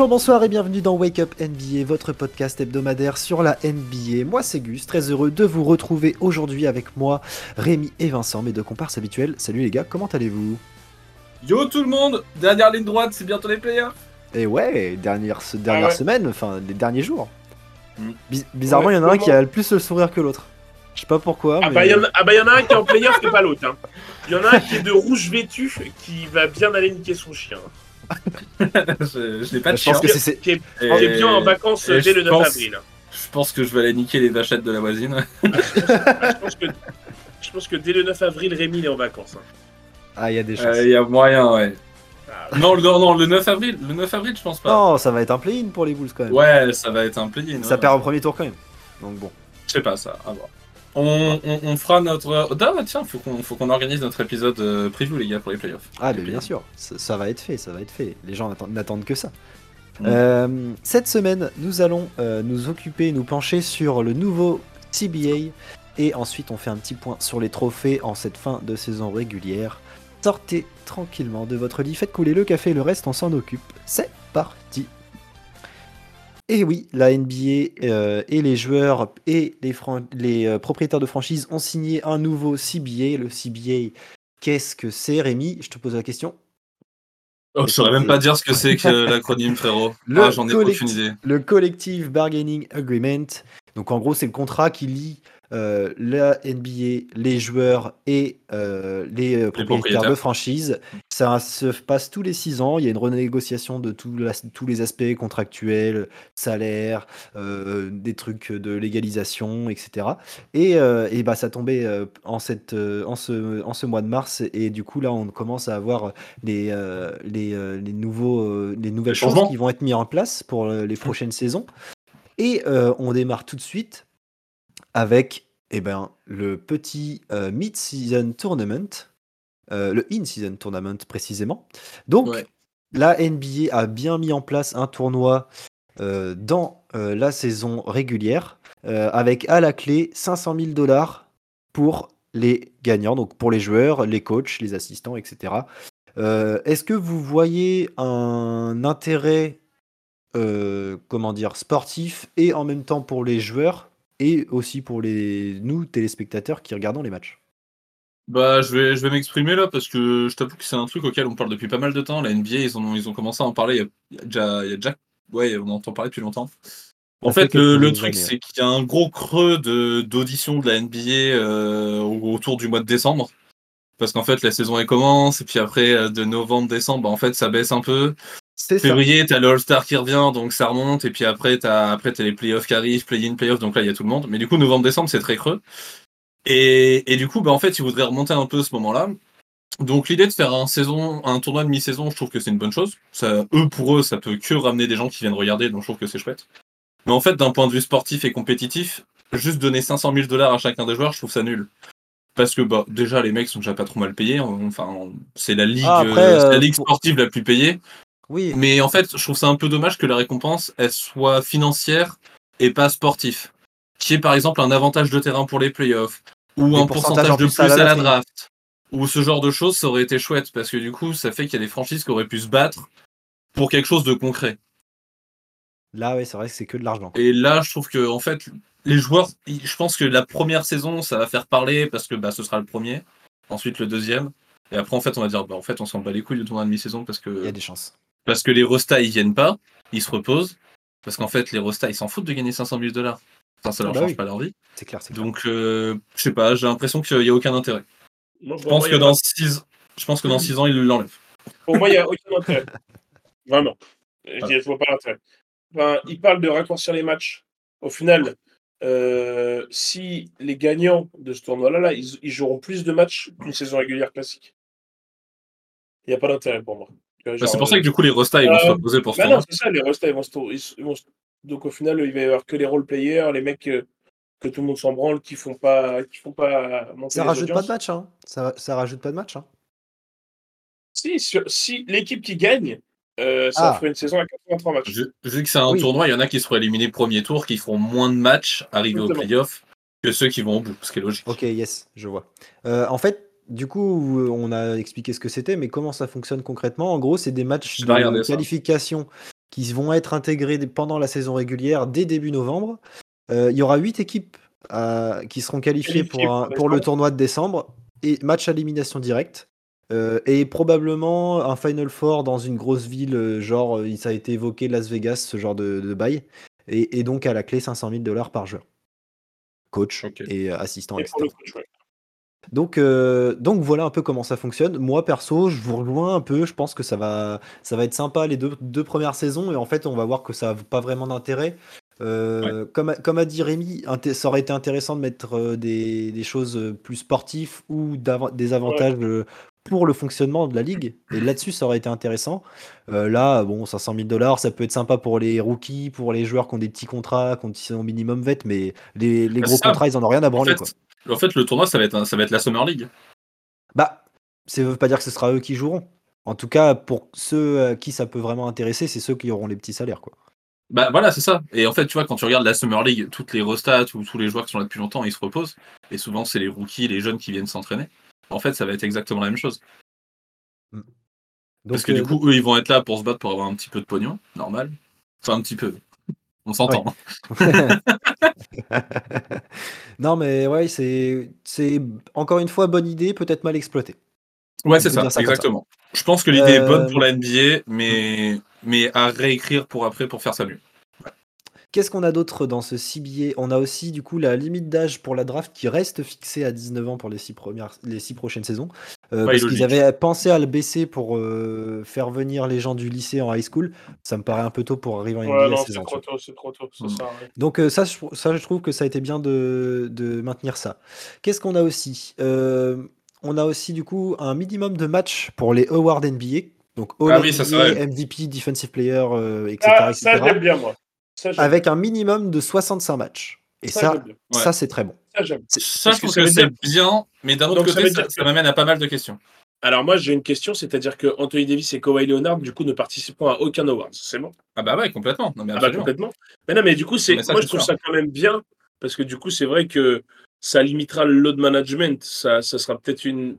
Bonjour, bonsoir et bienvenue dans Wake Up NBA, votre podcast hebdomadaire sur la NBA. Moi c'est Gus, très heureux de vous retrouver aujourd'hui avec moi, Rémi et Vincent, mes deux comparses habituels. Salut les gars, comment allez-vous? Yo tout le monde Dernière ligne droite, c'est bientôt les players Et ouais, dernière, ce- dernière Ah ouais. semaine, enfin les derniers jours. Mm. Biz- bizarrement, il y en a un qui a le plus le sourire que l'autre. Je sais pas pourquoi. Ah mais- bah il y, en a- ah bah, y en a un qui est en player, c'est pas l'autre. hein. Il y en a un qui est de rouge vêtu, qui va bien aller niquer son chien. Je je n'ai pas de je pense que c'est- bien en vacances et dès je le 9 pense- avril. Je pense que je vais aller niquer les vachettes de la voisine. Ah, je, pense que, je pense que dès le 9 avril, Rémi est en vacances. hein. Ah, il y a des chances. Euh, Il y a moyen, ouais. Ah, Non, le, non, le 9 avril, le 9 avril, je pense pas. Non, ça va être un play-in pour les Bulls quand même. Ouais, ça va être un play-in. Ça ouais. perd au premier tour quand même. Donc bon. Je sais pas ça, à voir. On, on, on fera notre. Oh, bah, tiens, faut qu'on faut qu'on organise notre épisode euh, preview, les gars, pour les playoffs. Ah, mais bien sûr, ça, ça va être fait, ça va être fait. Les gens n'attendent- que ça. Mm. Euh, cette semaine, nous allons euh, nous occuper, nous pencher sur le nouveau CBA. Et ensuite, on fait un petit point sur les trophées en cette fin de saison régulière. Sortez tranquillement de votre lit, faites couler le café, le reste, on s'en occupe. C'est parti et oui, la NBA euh, et les joueurs et les, euh, propriétaires de franchises ont signé un nouveau CBA. Le CBA, qu'est-ce que c'est, Rémi? Je te pose la question. Oh, je saurais même pas dire ce que c'est que l'acronyme, frérot. Le ah, j'en ai aucune idée. Le Collective Bargaining Agreement. Donc en gros, c'est le contrat qui lie euh, la NBA, les joueurs et euh, les euh, propriétaires propriétaires. de franchise. Ça se passe tous les six ans. Il y a une renégociation de la- tous les aspects contractuels, salaire, euh, des trucs de légalisation, etc. Et, et bah, ça tombait en, cette, en, ce, en ce mois de mars. Et du coup, là, on commence à avoir les, les, les, nouveaux, les nouvelles Les choses qui vont être mises en place pour les prochaines saisons. Et on démarre tout de suite avec eh ben, le petit euh, mid-season tournament, euh, le in-season tournament précisément. Donc, Ouais. la NBA a bien mis en place un tournoi euh, dans la saison régulière, avec à la clé 500 000 dollars pour les gagnants, donc pour les joueurs, les coachs, les assistants, etc. Est-ce que vous voyez un intérêt, comment dire, sportif et en même temps pour les joueurs et aussi pour les nous téléspectateurs qui regardons les matchs Bah, je vais, je vais m'exprimer là parce que je t'avoue que c'est un truc auquel on parle depuis pas mal de temps. La NBA, ils ont, ils ont commencé à en parler il y a, il y a déjà, il y a déjà, ouais, on en entend parler depuis longtemps. En fait le, le truc, c'est qu'il y a un gros creux de d'audition de la NBA euh, au- autour du mois de décembre. Parce qu'en fait, la saison elle commence, et puis après, euh, de novembre, décembre, bah, en fait, ça baisse un peu. Février, t'as le All-Star qui revient, donc ça remonte, et puis après, t'as après, t'as les playoffs qui arrivent, play-in, playoffs, donc là, il y a tout le monde. Mais du coup, novembre, décembre, c'est très creux. Et, et du coup, bah, en fait, ils voudraient remonter un peu ce moment-là. Donc, l'idée de faire un, saison, un tournoi de mi-saison, je trouve que c'est une bonne chose. Ça, eux, pour eux, ça peut que ramener des gens qui viennent regarder, donc je trouve que c'est chouette. Mais en fait, d'un point de vue sportif et compétitif, juste donner 500 000 dollars à chacun des joueurs, je trouve ça nul. Parce que bah, déjà, les mecs sont déjà pas trop mal payés. Enfin, c'est la ligue, Ah, après, euh, la euh, ligue pour- sportive la plus payée. Oui, Mais en fait, je trouve ça un peu dommage que la récompense elle soit financière et pas sportif. Qui est par exemple un avantage de terrain pour les playoffs ou un pourcentage en de plus plus à la à la draft. Ou ce genre de choses, ça aurait été chouette parce que du coup, ça fait qu'il y a des franchises qui auraient pu se battre pour quelque chose de concret. là, ouais, c'est vrai que c'est que de l'argent. Et là, je trouve que en fait, les joueurs, je pense que la première saison, ça va faire parler parce que bah, ce sera le premier, ensuite le deuxième, et après en fait, on va dire, bah, en fait, on s'en bat les couilles du tournoi de mi-saison parce Il y a que des chances. parce que les Rostas ils viennent pas, ils se reposent, parce qu'en fait, les Rostas ils s'en foutent de gagner 500 000 dollars. Enfin, ça leur Ah bah change oui. pas leur vie. C'est clair, c'est. Donc, euh, je sais pas, j'ai l'impression qu'il y a aucun intérêt. Moi, Je pense moi, que dans pas- 6 je pense que dans six ans, ils l'enlèvent. Pour moi, il n'y a aucun intérêt. Vraiment. Je dis, je vois pas l'intérêt. Enfin, ils parlent de raccourcir les matchs. Au final, euh, si les gagnants de ce tournoi-là, là, ils, ils joueront plus de matchs qu'une saison régulière classique. Il n'y a pas d'intérêt pour moi. Bah, c'est pour ça que du coup, les Rostas ils vont Euh, se reposer pour ce Bah tournoi. non, c'est ça, les restats, ils vont se ils se- ils vont se- Donc au final, il va y avoir que les role players, les mecs euh, que tout le monde s'en branle, qui font pas, qui font pas monter Ça les rajoute pas match, hein. Ça, ça rajoute pas de match, hein. Si, sur- si l'équipe qui gagne, euh, ça Ah. ferait une saison à 83 matchs. Vu, vu que c'est un Oui. tournoi, il y en a qui seront éliminés premier tour, qui feront moins de matchs arrivés au playoff que ceux qui vont au bout, ce qui est logique. Ok, yes, je vois. Euh, en fait, du coup, on a expliqué ce que c'était, mais comment ça fonctionne concrètement? En gros, c'est des matchs Je de ça. qualification qui vont être intégrés pendant la saison régulière dès début novembre. Euh, il y aura 8 équipes euh, qui seront qualifiées pour, un- pour pour le tournoi de décembre et match à élimination directe. Euh, et probablement un Final Four dans une grosse ville, euh, genre euh, ça a été évoqué Las Vegas, ce genre de, de bail. Et, et donc à la clé 500 000 dollars par joueur. Coach et assistant Et pour le externe. coach, ouais. Donc, euh, donc voilà un peu comment ça fonctionne. Moi perso, je vous rejoins un peu. Je pense que ça va, ça va être sympa les deux, deux premières saisons et en fait on va voir que ça n'a pas vraiment d'intérêt. Euh, comme, a- comme a dit Rémi, ça aurait été intéressant de mettre des, des choses plus sportives ou des avantages pour le fonctionnement de la ligue. Et là-dessus, ça aurait été intéressant. Euh, là, bon, 500 000 dollars, ça peut être sympa pour les rookies, pour les joueurs qui ont des petits contrats, qui ont au minimum vet, mais les, les gros ça. contrats, ils en ont rien à En branler. fait, quoi. en fait, le tournoi, ça va être, un- ça va être la Summer League. Bah, ça veut pas dire que ce sera eux qui joueront. En tout cas, pour ceux à qui ça peut vraiment intéresser, c'est ceux qui auront les petits salaires. Quoi. Bah voilà, c'est ça. Et en fait, tu vois, quand tu regardes la Summer League, toutes les restats ou tous les joueurs qui sont là depuis longtemps, ils se reposent. Et souvent, c'est les rookies, les jeunes qui viennent s'entraîner. En fait, ça va être exactement la même chose. Donc, Parce que euh, du coup, eux, ils vont être là pour se battre pour avoir un petit peu de pognon, normal. Enfin, un petit peu. On s'entend. non, mais ouais, c'est, c'est encore une fois bonne idée, peut-être mal exploitée. Ouais, On c'est ça. exactement. Je pense que l'idée est bonne Euh, pour la NBA, mais, mais à réécrire pour après pour faire ça mieux. Qu'est-ce qu'on a d'autre dans ce CBA On a aussi du coup la limite d'âge pour la draft qui reste fixée à 19 ans pour les six, premières, les six prochaines saisons. Euh, parce qu'ils avaient pensé à le baisser pour euh, faire venir les gens du lycée en high school. Ça me paraît un peu tôt pour arriver en NBA Ouais, à non, 16 c'est trop tôt, c'est trop tôt. Ça à. Donc euh, ça, je, ça, je trouve que ça a été bien de, de maintenir ça. Qu'est-ce qu'on a aussi? On a aussi du coup un minimum de matchs pour les awards NBA. Donc All Ah oui, NBA. MVP, Defensive Player, etc. Ah, ça, etc. j'aime bien, moi. Ça, avec un minimum de 65 matchs. Et Ça, ça. Ouais. c'est très bon. Ça, je trouve que c'est bien, mais d'un autre côté, ça, m'amène à pas mal de questions. Alors, moi, j'ai une question, c'est-à-dire que Anthony Davis et Kawhi Leonard, du coup, ne participeront à aucun award. C'est bon? Ah bah ouais, complètement. Non, mais Ah bah complètement. Mais non, mais du coup, c'est moi je trouve ça quand même bien parce que du coup, c'est vrai que ça limitera le load management. Ça, ça sera peut-être une.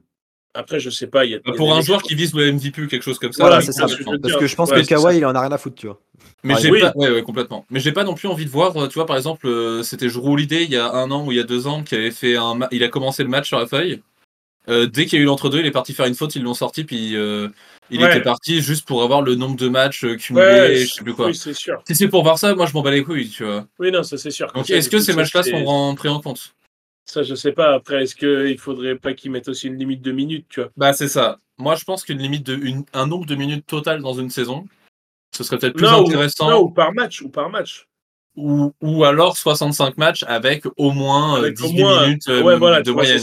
Après, je sais pas. Il y a, Bah, il y a pour un joueur qui- qui vise le MVP ou quelque chose comme ça, Voilà, oui, c'est ça. Parce dire. que je pense Ouais, que Kawhi, il en a rien à foutre, tu vois. Mais Par j'ai exemple. pas, ouais, ouais, complètement. Mais j'ai pas non plus envie de voir, euh, tu vois, par exemple, euh, c'était Drew Holiday il y a un an ou il y a deux ans qui avait fait un, ma- il a commencé le match sur la feuille. Euh, dès qu'il y a eu l'entre-deux, il est parti faire une faute, ils l'ont sorti, puis euh, il Ouais. était parti juste pour avoir le nombre de matchs cumulés, Ouais, je sais plus quoi. Oui, c'est sûr. Si c'est pour voir ça, moi je m'en bats les couilles, tu vois. Oui, non, ça c'est sûr. Donc est-ce que ces matchs-là seront pris en compte? Ça, je sais pas. Après, est-ce qu'il faudrait pas qu'ils mettent aussi une limite de minutes, tu vois? Bah c'est ça. Moi je pense qu'une limite de une, un nombre de minutes total dans une saison, ce serait peut-être plus non, ou, intéressant. non, ou par match, ou par match. Ou, ou alors 65 matchs avec au moins euh, Avec au 18 moins, minutes euh, ouais, voilà, de moyenne.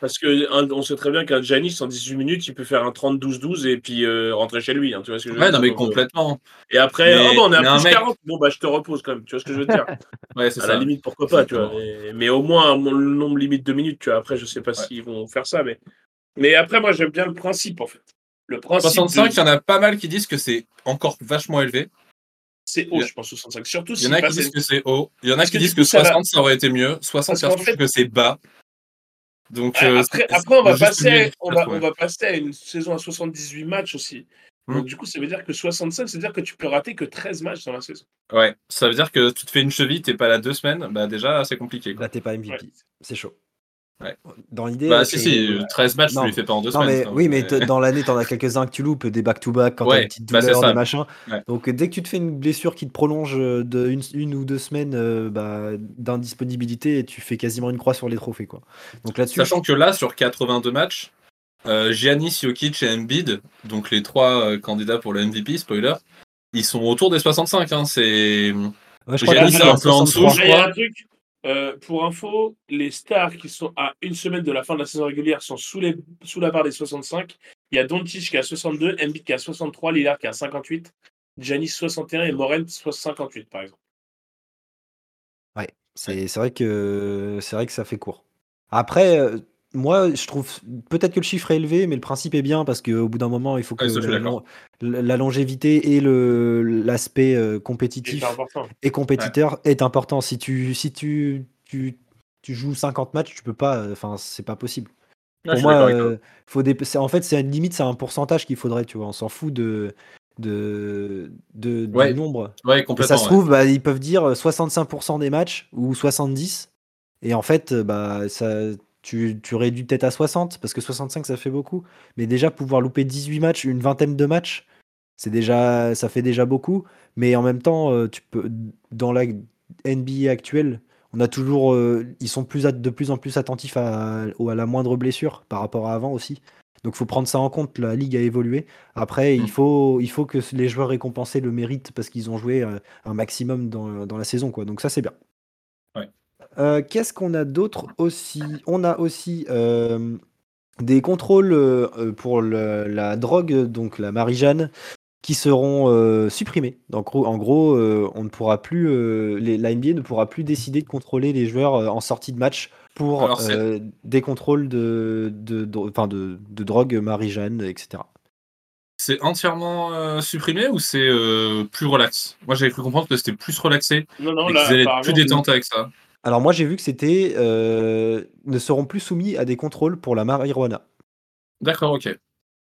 Parce que un- on sait très bien qu'un Giannis en 18 minutes, il peut faire un 30-12-12 et puis euh, rentrer chez lui. hein, tu vois ce que je veux Ouais, dire non, mais Donc, euh, complètement. Et après, Mais- oh, bah, on est mais à plus mec- 40. Bon, bah, je te repose quand même. Tu vois ce que je veux dire Ouais, c'est À ça. la limite, pourquoi pas, tu vois. Et- mais au moins, mon- le nombre limite de minutes, tu vois. Après, je sais pas s'ils vont faire ça, mais. Mais après, moi, j'aime bien le principe, en fait. Le principe. 65, de- il y en a pas mal qui disent que c'est encore vachement élevé. C'est il haut, a- je pense, 65. Surtout Il y en a qui disent que c'est haut. Il y en a qui disent que coup, ça va- 60, ça aurait été mieux. 60, Parce qu'en je trouve que c'est bas. Donc, euh, après, c'est- après, on va passer, on va, passer à une saison à 78 matchs aussi. Hmm. Donc, du coup, ça veut dire que 65, ça veut dire que tu peux rater que 13 matchs dans la saison. Ouais, ça veut dire que tu te fais une cheville, t'es pas là deux semaines, bah déjà, c'est compliqué. Quoi. Là, t'es pas MVP. Ouais. C'est chaud. Ouais. Dans l'idée. Bah, euh, si, si, euh, 13 matchs, Non. tu les fais pas en deux Non, semaines. mais, oui, mais dans l'année, t'en as quelques-uns que tu loupes, des back-to-back, quand t'as Ouais, une petite bah, douleur, des machins. Ouais. Donc, euh, dès que tu te fais une blessure qui te prolonge euh, de une, une ou deux semaines euh, bah, d'indisponibilité, tu fais quasiment une croix sur les trophées. Quoi. Donc là-dessus, Sachant que là, sur 82 matchs, euh, Giannis, Jokic et Embiid, donc les trois euh, candidats pour le MVP, spoiler, ils sont autour des 65. Hein, c'est... ouais, je crois Giannis, est un peu en 63. dessous, je Il y a crois. Euh, pour info, les stars qui sont à une semaine de la fin de la saison régulière sont sous, la barre des 65. Il y a Doncic qui a 62, Embiid qui a 63, Lillard qui a 58, Giannis 61 et Morel 58 par exemple. C'est c'est vrai, que- c'est vrai que ça fait court. Après, euh, moi, je trouve peut-être que le chiffre est élevé, mais le principe est bien parce qu'au bout d'un moment, il faut que Ah, la, longévité et le- l'aspect euh, compétitif important. et compétiteur est important. Si tu, si tu, tu, tu joues 50 matchs, tu peux pas. euh, Enfin, c'est pas possible. Ouais, Pour moi, euh, faut des, en fait, c'est une limite, c'est un pourcentage qu'il faudrait. Tu vois, on s'en fout de. de, de, du Ouais. nombre. Ouais, Et complètement. ça se ouais. trouve, bah, ils peuvent dire 65% des matchs ou 70. Et en fait, bah, ça, tu, tu réduis peut-être à 60 parce que 65 ça fait beaucoup. Mais déjà pouvoir louper 18 matchs, une vingtaine de matchs, c'est déjà, ça fait déjà beaucoup. Mais en même temps, euh, tu peux, dans la NBA actuelle, on a toujours, euh, ils sont plus de plus en plus attentifs à, la moindre blessure par rapport à avant aussi. Donc faut prendre ça en compte. La ligue a évolué. Après, Mm. il faut, il faut que les joueurs récompensés le méritent parce qu'ils ont joué euh, un maximum dans, dans la saison, quoi. Donc ça c'est bien. Euh, Qu'est-ce qu'on a d'autre aussi? On a aussi euh, des contrôles euh, pour le- la drogue, donc la Marie-Jeanne, qui seront euh, supprimés. Donc, en gros, euh, on ne pourra plus, euh, les, la NBA ne pourra plus décider de contrôler les joueurs euh, en sortie de match pour Alors, euh, des contrôles de, de, de, enfin, de, de drogue Marie-Jeanne, etc. C'est entièrement euh, supprimé ou c'est euh, plus relax? Moi, j'avais cru comprendre que c'était plus relaxé Non, non, et là, qu'ils allaient être apparemment, plus détente avec ça. Alors moi j'ai vu que c'était euh, ne seront plus soumis à des contrôles pour la marijuana. D'accord, ok.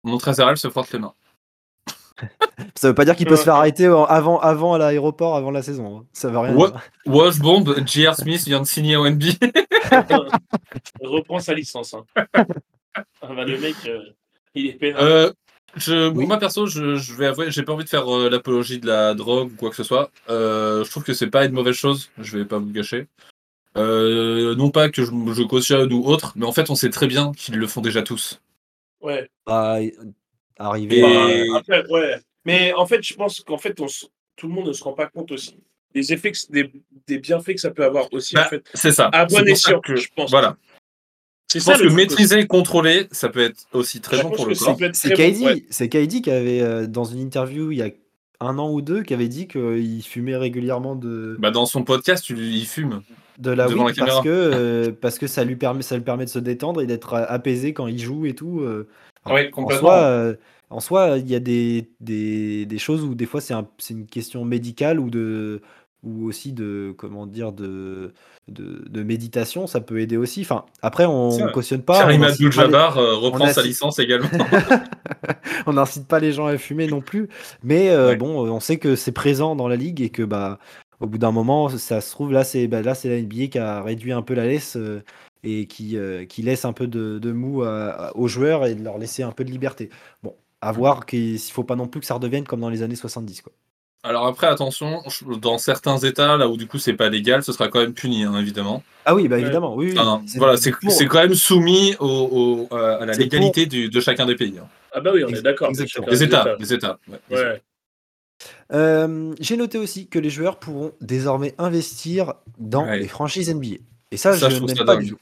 Mon Trésor se frotte les mains. Ça veut pas dire qu'il peut se faire arrêter en- avant, avant à l'aéroport, avant la saison. hein. Ça veut rien Ouais. dire. Washbomb, J.R. Smith vient de signer au NBA. reprend sa licence. hein. Ah bah, le mec, euh, il est pénal. Euh, je, Oui. Moi, perso, je, je vais avouer, j'ai pas envie de faire euh, l'apologie de la drogue ou quoi que ce soit. Euh, je trouve que c'est pas une mauvaise chose, je vais pas vous le gâcher. Euh, non pas que je, je cautionne ou autre, mais en fait, on sait très bien qu'ils le font déjà tous. Ouais. Bah, arriver. Et- Bah, après, ouais. Mais en fait, je pense qu'en fait, on s- tout le monde ne se rend pas compte aussi des effets, que- des, des bienfaits que ça peut avoir aussi, Bah, en fait. C'est ça. À C'est bon escient, que- je pense. Voilà. C'est Je pense le que maîtriser et contrôler, ça peut être aussi très Je bon pour le corps. C'est très KD, bon, ouais. c'est KD qui avait euh, dans une interview il y a un an ou deux qui avait dit qu'il fumait régulièrement de, Bah, dans son podcast, il fume. De la devant weed la parce que euh, parce que ça lui permet ça lui permet de se détendre et d'être apaisé quand il joue et tout. euh. En soi, euh, en soi, il y a des, des, des choses où des fois c'est un- une question médicale ou de ou aussi de comment dire de, de, de méditation, ça peut aider aussi. Enfin, après on vrai. cautionne pas. Karim on Abdul-Jabbar euh, reprend sa licence également. on n'incite pas les gens à fumer non plus, mais euh, Ouais. bon, on sait que c'est présent dans la ligue et que bah au bout d'un moment, ça se trouve là, c'est bah, là c'est la NBA qui a réduit un peu la laisse euh, et qui, euh, qui laisse un peu de, de mou à- à- aux joueurs et de leur laisser un peu de liberté. Bon, à voir qu'il faut pas non plus que ça redevienne comme dans les années 70 quoi. Alors après, attention, dans certains États, là où du coup c'est pas légal, ce sera quand même puni, hein, évidemment. Ah oui, bah évidemment, oui. C'est- voilà, c'est quand même soumis au, au- euh, à la légalité du- de chacun des pays. hein. Ah bah oui, on est d'accord. Les États, les États. ouais, les États. Ouais. Euh, J'ai noté aussi que les joueurs pourront désormais investir dans Ouais. les franchises NBA. Et ça, Ça, je je n'aime pas dingue. du tout.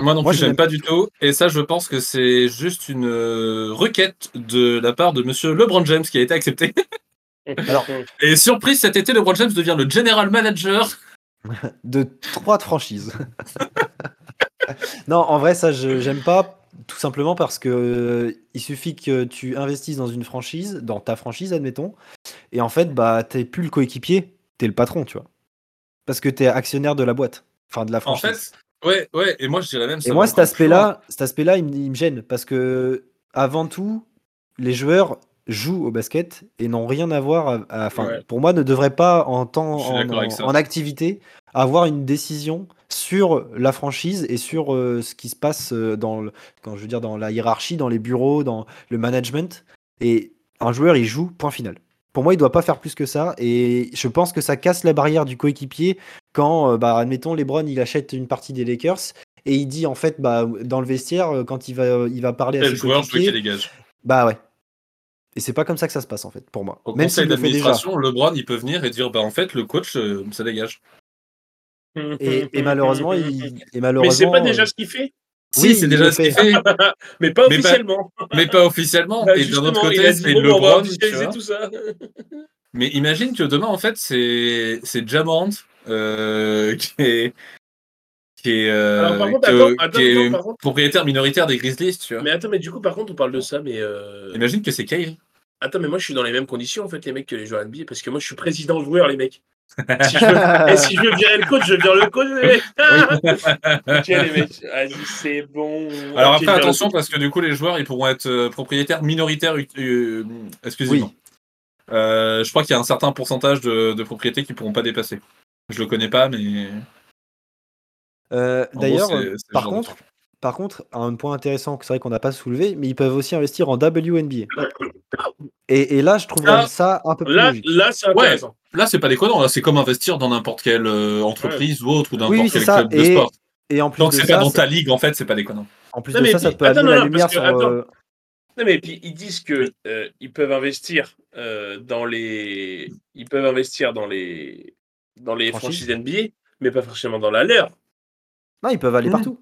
Moi non Moi, plus, je n'aime- pas du tout. Et ça, je pense que c'est juste une euh, requête de la part de monsieur LeBron James qui a été acceptée. Alors, Et surprise, cet été, LeBron James devient le general manager. de trois franchises. non, en vrai, ça, je j'aime pas. Tout simplement parce que euh, il suffit que tu investisses dans une franchise, dans ta franchise, admettons, et en fait, bah, t'es plus le coéquipier, t'es le patron, tu vois. Parce que t'es actionnaire de la boîte, enfin de la En franchise. fait, ouais, ouais. Et moi, je dirais même. ça et moi, cet aspect-là, cet aspect-là, il me gêne parce que avant tout, les joueurs jouent au basket et n'ont rien à voir. à- à- Enfin, Ouais. pour moi, ne devraient pas en temps, en, activité, avoir une décision sur la franchise et sur euh, ce qui se passe euh, dans, le, quand je veux dire, dans la hiérarchie, dans les bureaux, dans le management. Et un joueur, il joue, point final. Pour moi, il doit pas faire plus que ça. Et je pense que ça casse la barrière du coéquipier quand, euh, bah, admettons, LeBron, il achète une partie des Lakers et il dit en fait, bah, dans le vestiaire, quand il va, il va parler à Et ses le joueur, coéquipiers, dégage. bah ouais. Et c'est pas comme ça que ça se passe en fait, pour moi. Au Même conseil s'il le d'administration, LeBron, il peut venir et dire bah en fait, le coach, euh, ça dégage. Et, et malheureusement, il, et Mais malheureusement. c'est pas déjà euh, ce qu'il fait, Si, Oui, c'est déjà ce qu'il fait. mais pas Mais pas- officiellement. mais pas officiellement. Bah, et d'un autre côté, c'est LeBron. tout ça. Mais imagine que demain, en fait, c'est c'est Jamorant euh, qui est qui est, euh, Alors, par contre, que- attends, attends, qui est attends, par contre. propriétaire minoritaire des Grizzlies, tu vois. Mais attends, mais du coup, par contre, on parle de ça, mais. euh, Imagine que c'est Kyrie. Attends, mais moi, je suis dans les mêmes conditions, en fait, les mecs, que les joueurs NBA, parce que moi, je suis président joueur, les mecs. Si je veux, et si je veux virer le coach, je vire le coach, les mecs. Ok, les mecs, vas-y, c'est bon. Alors après, attention, parce que du coup, les joueurs, ils pourront être euh, propriétaires minoritaires euh, exclusivement. Euh, je crois qu'il y a un certain pourcentage de, de propriétés qui pourront pas dépasser. Je le connais pas, mais. Euh, D'ailleurs, par de contre, par contre, un point intéressant que c'est vrai qu'on n'a pas soulevé, mais ils peuvent aussi investir en WNBA. Et, et là, je trouve Ah, ça un peu plus Là, logique. là c'est Ouais. Là, c'est pas déconnant. Là, c'est comme investir dans n'importe quelle euh, entreprise ou autre ou n'importe Oui, quel ça. club de Et, sport. et en plus Tant de que c'est ça, pas dans ça- ta ligue, en fait, c'est pas déconnant. en plus Non, de mais ça, ça puis- peut attends, amener non, la lumière que- sur. euh, Non, mais puis ils disent que euh, ils peuvent investir euh, dans les ils peuvent investir dans les dans les Franchises. franchises NBA, mais pas forcément dans la leur. Non, ils peuvent aller Mhm. partout.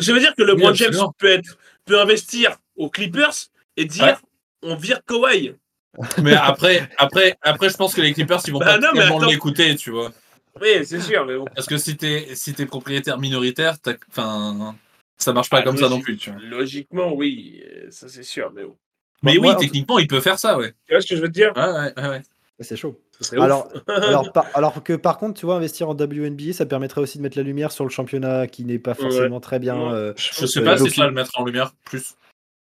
Ça veut dire que Oui, LeBron James absolument. peut être peut investir aux Clippers et dire Ouais. on vire Kawhi. Mais après, après, après, je pense que les Clippers, ils vont Bah pas non, mais tellement l'écouter, tu vois. Oui, c'est sûr, mais bon. Parce que si t'es si t'es propriétaire minoritaire, enfin, ça marche pas Ah, comme ça non plus, tu vois. Logiquement, oui, euh, ça c'est sûr, mais bon. Mais Moi, oui, en- techniquement, il peut faire ça, ouais. Tu vois ce que je veux te dire? Ouais, ouais, ouais. ouais. C'est chaud. Alors, alors, par- alors que par contre, tu vois, investir en WNBA, ça permettrait aussi de mettre la lumière sur le championnat qui n'est pas forcément très bien. Ouais. euh, Je sais Euh, pas si ça le mettre en lumière plus.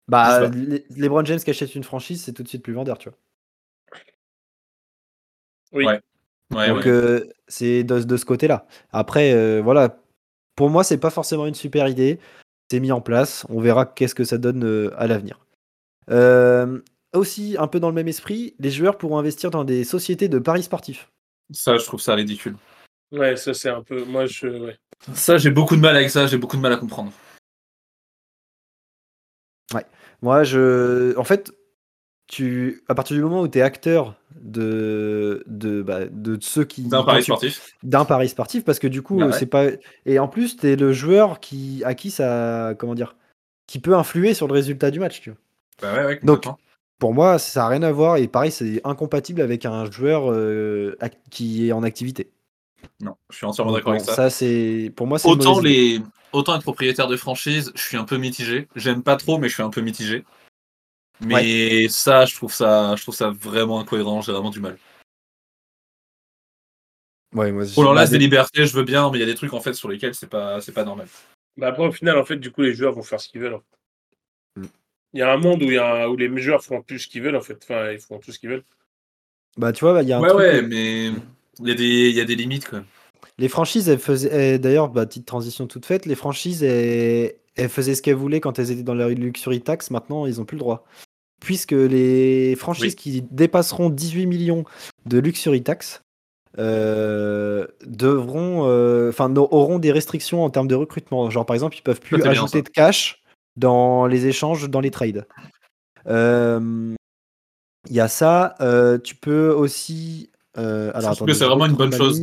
bah, les, LeBron James qui achète une franchise, c'est tout de suite plus vendeur, tu vois. Oui. Ouais. Ouais, Donc ouais. euh, c'est de, de ce côté-là. Après, euh, voilà, pour moi, c'est pas forcément une super idée. C'est mis en place. On verra qu'est-ce que ça donne euh, à l'avenir. Euh, aussi, un peu dans le même esprit, les joueurs pourront investir dans des sociétés de paris sportifs. Ça, je trouve ça ridicule. Ouais, ça c'est un peu. Moi, je. Ouais. Ça, j'ai beaucoup de mal avec ça, j'ai beaucoup de mal à comprendre. Moi, je, en fait, tu, à partir du moment où tu es acteur de, de, bah, de ceux qui D'un dont pari tu- sportif. d'un pari sportif parce que du coup ouais. c'est pas et en plus t'es le joueur qui à qui ça comment dire qui peut influer sur le résultat du match tu vois. Bah ouais, ouais, Donc. Pour moi ça n'a rien à voir et pareil c'est incompatible avec un joueur euh, qui est en activité Non, je suis entièrement d'accord avec ça. c'est pour moi Autant, idée. les... Autant être propriétaire de franchise, je suis un peu mitigé. J'aime pas trop, mais je suis un peu mitigé. Mais ça, je trouve ça, je trouve ça vraiment incohérent. J'ai vraiment du mal. ouais, moi, Pour leur j'ai- laisse des libertés, je veux bien, mais il y a des trucs en fait sur lesquels c'est pas, c'est pas normal. Bah après, au final, en fait, du coup, les joueurs vont faire ce qu'ils veulent. en fait. Il y a un monde où, il y a un- où les joueurs font plus ce qu'ils veulent, en fait. Enfin, ils font tout ce qu'ils veulent. bah tu vois bah, il y a un Ouais, truc, ouais, euh, mais il y, a des- y a des limites quand même. les franchises elles faisaient d'ailleurs bah, petite transition toute faite les franchises elles, elles faisaient ce qu'elles voulaient quand elles étaient dans la luxury tax maintenant ils ont plus le droit puisque les franchises Oui. qui dépasseront 18 millions de luxury tax euh, devront, euh, enfin, auront des restrictions en termes de recrutement. Genre, par exemple, ils peuvent plus bien, ajouter de cash dans les échanges, dans les trades. Euh, Il y a ça. euh, tu peux aussi. euh, alors, trouve que c'est je vraiment une bonne chose.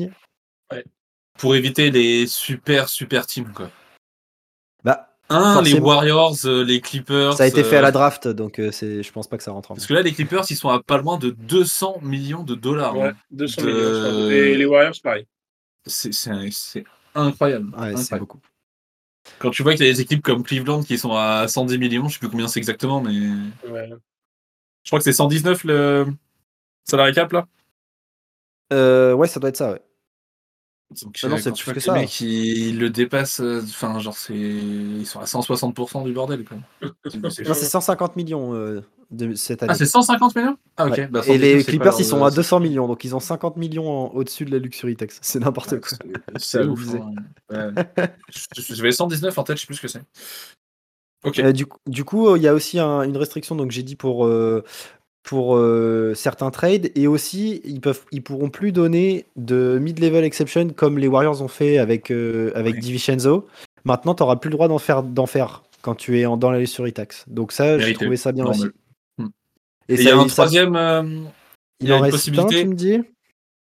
Pour éviter les super, super teams, quoi. Bah, Un, les. Warriors, euh, les Clippers. ça a été fait à la draft, donc euh, c'est, je pense pas que ça rentre en Parce que là, les Clippers, ils sont à pas loin de 200 millions de dollars. Ouais, hein. 200 de- millions. je pense. Et les Warriors, pareil. C'est incroyable. Ouais, c'est incroyable. beaucoup. Quand tu vois qu'il y a des équipes comme Cleveland qui sont à 110 millions, je sais plus combien c'est exactement, mais Ouais. je crois que c'est 119 le salary cap là? Euh, ouais, ça doit être ça, ouais. Donc, Ah non, euh, c'est que les ça. mecs, ils le dépassent, euh, enfin, genre, c'est. Ils sont à 160% du bordel, quoi. Non, c'est 150 millions euh, de cette année. Ah, c'est 150 millions? Ah, ok. Ouais. Bah, Et 119, les Clippers, ils sont à 200 millions, donc ils ont 50 millions en- au-dessus de la luxury tax. C'est n'importe quoi. C'est- ouf. hein. Ouais. Je- J'avais 119 en tête, je sais plus ce que c'est. Ok. Euh, du, coup- du coup, euh, il y a aussi un- une restriction, donc j'ai dit pour, euh, pour euh, certains trades, et aussi ils peuvent, ils pourront plus donner de mid-level exception comme les Warriors ont fait avec euh, avec Ouais. DiVincenzo. Maintenant, tu n'auras plus le droit d'en faire d'en faire quand tu es en- dans la luxury tax. Donc ça, j'ai trouvé ça bien Normal. aussi. Hmm. Et il y a un ça- troisième. euh, il y a en une reste possibilité. un, tu me dis?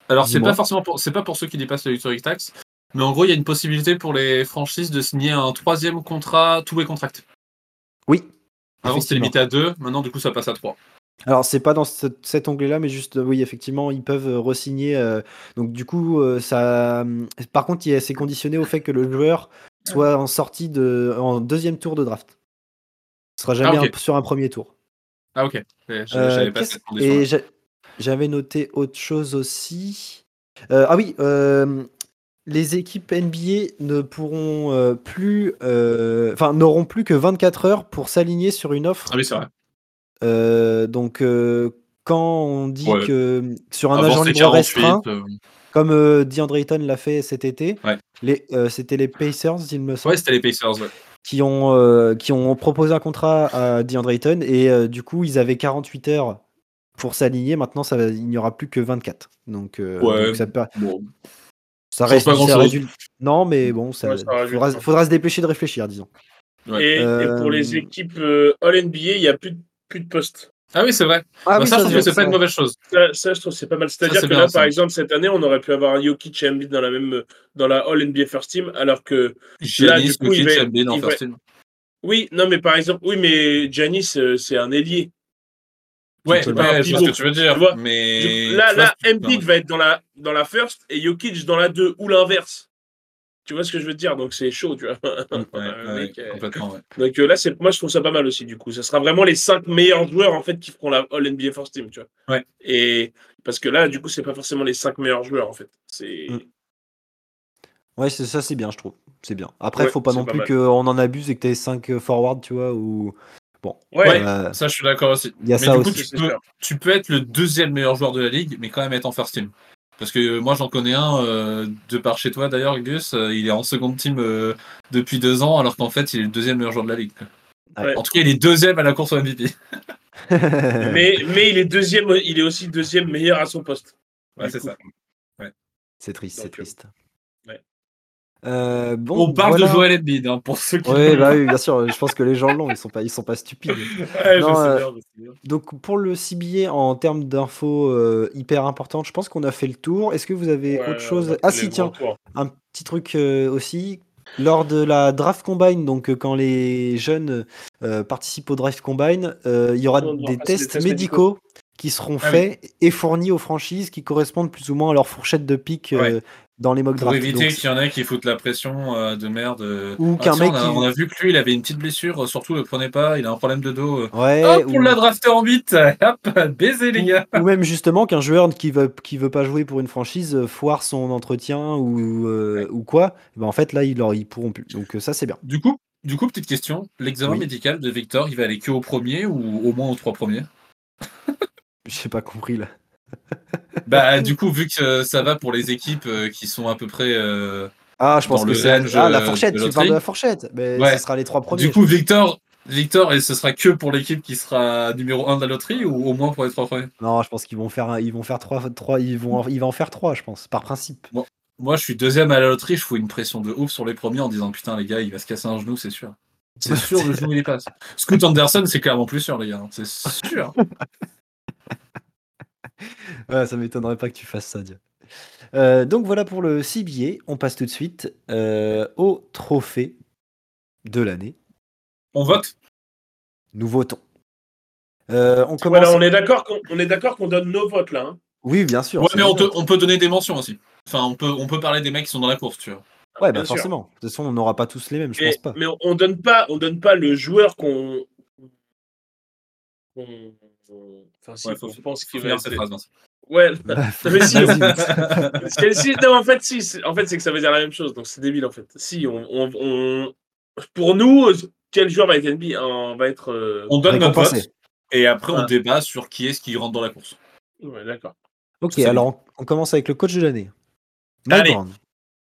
Alors c'est pas forcément pour c'est pas pour ceux qui dépassent la luxury tax, mais en gros il y a une possibilité pour les franchises de signer un troisième contrat tous les contracts. Oui. Avant c'était limité à deux, maintenant du coup ça passe à trois. Alors, c'est pas dans ce- cet onglet-là, mais juste, oui, effectivement, ils peuvent euh, re-signer. euh, donc, du coup, euh, ça. Par contre, c'est conditionné au fait que le joueur soit en sortie de, en deuxième tour de draft. Ce sera jamais Ah, un- sur un premier tour. Ah ok. Ouais, Euh, pas cette condition. et j'a- j'avais noté autre chose aussi. Ah oui, les équipes NBA ne pourront plus, enfin, n'auront plus que 24 heures pour s'aligner sur une offre Ah oui c'est vrai. Euh, donc, euh, quand on dit Ouais. que sur un Avant, agent libre 48. restreint, euh, comme euh, DeAndre Ayton l'a fait cet été, Ouais. euh, c'était les Pacers, il me semble, Ouais, c'était les Pacers. Ouais. qui, ont, euh, qui ont proposé un contrat à DeAndre Ayton et euh, du coup, ils avaient 48 heures pour s'aligner. Maintenant, ça, il n'y aura plus que 24. Donc, euh, Ouais. donc ça, peut- Bon. ça reste pas ça résulte- Non, mais bon, ça, Ouais, ça faudra, se dépêcher de réfléchir, disons. Ouais. Et, et pour les équipes euh, All NBA, il n'y a plus de, plus de postes. Ah oui, c'est vrai. Ah Bah, ça, je trouve que c'est pas une mauvaise chose. Ça, ça, je trouve que c'est pas mal. C'est-à-dire c'est que bien, là, ça. par exemple, cette année, on aurait pu avoir Jokic et Embiid dans la même dans la All NBA First Team, alors que Giannis, du coup, Jokic, va- Embiid en il va- first team. oui, non, mais par exemple, oui, mais Giannis, euh, c'est un ailier. Ouais, C'est pas un ouais, je ce que tu veux dire. Tu vois, mais là, là, Embiid va être dans la dans la First et Jokic dans la 2 ou l'inverse. Tu vois ce que je veux dire? Donc c'est chaud, tu vois. Ouais, Le ouais, mec, euh, complètement, ouais. Donc euh, là, c'est moi je trouve ça pas mal aussi du coup. Ça sera vraiment les cinq meilleurs joueurs en fait qui feront la All NBA First Team, tu vois. Ouais. Et parce que là, du coup, c'est pas forcément les cinq meilleurs joueurs en fait. C'est Mm. Ouais, c'est ça, c'est bien, je trouve. C'est bien. Après, Ouais, faut pas non pas plus qu'on en abuse et que t'aies 5 forwards, tu vois, ou. Bon. ouais, euh, Ça, je suis d'accord aussi. Il y a mais ça du coup, aussi. tu peux, tu peux être le deuxième meilleur joueur de la ligue, mais quand même être en first team. Parce que moi, j'en connais un, euh, de par chez toi d'ailleurs, Gus, euh, il est en seconde team euh, depuis deux ans, alors qu'en fait, il est le deuxième meilleur joueur de la ligue. Ouais. En tout cas, il est deuxième à la course au MVP. mais mais il est deuxième, il est aussi deuxième meilleur à son poste. Ouais, c'est ça. c'est triste, c'est euh, triste. Euh, bon, On parle voilà. de Joel Embiid, hein, pour ceux qui. Ouais, bah oui, bien sûr. Je pense que les gens l'ont, ils sont pas, ils sont pas stupides. Ouais, Non, euh, bien, bien. Donc pour le CBA en termes d'infos euh, hyper importantes, je pense qu'on a fait le tour. Est-ce que vous avez Ouais, autre chose? Ah si, tiens, un petit truc euh, aussi. Lors de la draft combine, donc quand les jeunes participent au draft combine, il y aura doit des tests médicaux qui seront Ah oui. faits et fournis aux franchises qui correspondent plus ou moins à leur fourchette de pic euh. Dans les mock Pour drafts. éviter Donc, qu'il y en ait qui foutent la pression euh, de merde. euh. Ou Ah, qu'un mec on, a, qui- on a vu que lui, il avait une petite blessure, euh, surtout le prenez pas, il a un problème de dos. ouais, Hop, ou- on l'a drafté en 8 Hop, baiser les gars ou même justement qu'un joueur qui veut qui veut pas jouer pour une franchise foire son entretien ou euh, ou quoi, ben en fait là ils leur ils pourront plus. Donc ça c'est bien. Du coup, du coup, petite question, l'examen Oui. médical de Victor, il va aller que au premier ou au moins aux trois premiers? J'ai pas compris là. Bah du coup, vu que euh, ça va pour les équipes euh, qui sont à peu près... euh, Ah je pense que c'est ah la euh, fourchette. Tu parles de la fourchette. Mais Ouais. ce sera les trois premiers. du coup. Victor, Victor, et ce sera que pour l'équipe qui sera numéro 1 de la loterie ou au moins pour les trois premiers? Non, je pense qu'ils vont faire un- ils vont faire trois trois ils vont il va en faire trois je pense par principe. Moi, je suis deuxième à la loterie, je fous une pression de ouf sur les premiers en disant putain les gars, il va se casser un genou, c'est sûr. C'est sûr, le genou il est passe. Scoot Anderson, c'est clairement plus sûr les gars, hein. c'est sûr. Ouais, ça m'étonnerait pas que tu fasses ça. Dia. Euh, donc voilà pour le CBA. On passe tout de suite euh, au trophée de l'année. On vote? Nous votons. Euh, on commence. Voilà, on est d'accord qu'on on est d'accord qu'on donne nos votes là. hein. Oui, bien sûr. Ouais, c'est mais on, bien. te- on peut donner des mentions aussi. Enfin, on peut, on peut parler des mecs qui sont dans la course, tu vois. Ouais, Bien bah sûr. forcément. De toute façon, on n'aura pas tous les mêmes, je Mais, pense pas. mais on- on donne pas, on donne pas le joueur qu'on. qu'on- Enfin, si, Ouais, faut, on pense qu'il va cette phrase. Ouais. mais si, C'est- si, non, en fait, si. c'est- En fait, c'est que ça veut dire la même chose. Donc, c'est débile, en fait. Si, on, on, on- pour nous, quel joueur va être NBA On va être. euh, On donne notre vote et après on débat sur qui est-ce qui rentre dans la course. Ouais, d'accord. Ok, alors on, on commence avec le coach de l'année. Mike Allez. Brown.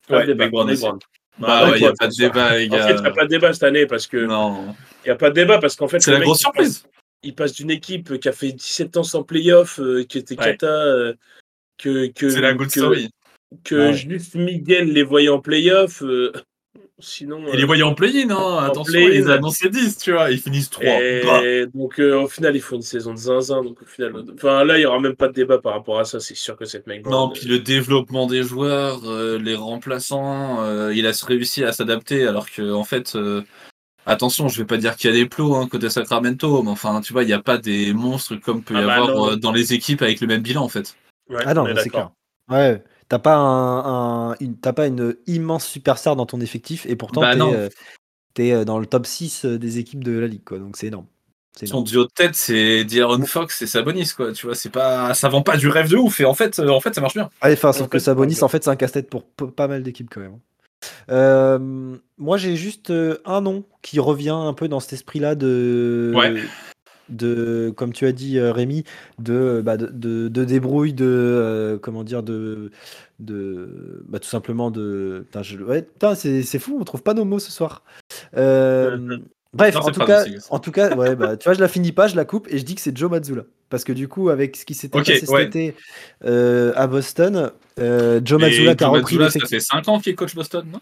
Débat, Mike Brown. Bah Bah, ouais, il n'y a ouais, pas de débat, les En fait, il n'y a gars. pas de débat cette année parce que. Non. Il n'y a pas de débat parce qu'en fait. C'est la grosse surprise. Il passe d'une équipe qui a fait 17 ans sans playoff, euh, qui était Ouais. cata, euh, que, que, C'est la good que, story. que Ouais. juste Miguel les voyait en playoff. euh, sinon. Il les voyait en play-in, hein. attention, play-in. ils annoncé 10, tu vois. Ils finissent 3. Et donc euh, au final, il faut une saison de zinzin. Donc au final, enfin là, il y aura même pas de débat par rapport à ça. C'est sûr que cette mec. Non, puis le développement des joueurs, euh, les remplaçants, euh, il a réussi à s'adapter alors que en fait, euh, attention, je vais pas dire qu'il y a des plots hein, côté Sacramento, mais enfin, tu vois, il n'y a pas des monstres comme peut y Ah bah avoir euh, dans les équipes avec le même bilan en fait. Ouais, Ah non, on est bah, c'est d'accord. clair. Ouais, t'as pas un, un- une, t'as pas une immense superstar dans ton effectif et pourtant Bah t'es, euh, euh, dans le top 6 des équipes de la ligue, quoi. Donc c'est énorme. Son duo de tête, c'est D'Aaron Fox et Sabonis, quoi. Tu vois, c'est pas, ça vend pas du rêve de ouf. Et en fait, euh, en fait, ça marche bien. Ah, enfin, En sauf fait, que Sabonis, en fait, c'est un casse-tête pour pas mal d'équipes quand même. Euh, moi, j'ai juste euh, un nom qui revient un peu dans cet esprit-là de Ouais. de, comme tu as dit euh, Rémi, de, bah, de, de, de débrouille, de euh, comment dire, de, de bah, tout simplement de. Putain, je- ouais, putain, c'est c'est fou, on trouve pas nos mots ce soir. Euh, Bref, Non, en tout, cas, en tout cas, ouais, bah, tu vois, je la finis pas, je la coupe et je dis que c'est Joe Mazzulla. Parce que du coup, avec ce qui s'était passé cet été euh, à Boston, euh, Joe Mazzulla qui a Joe repris Mazzulla, ça fait 5 ans qu'il est coach Boston, non?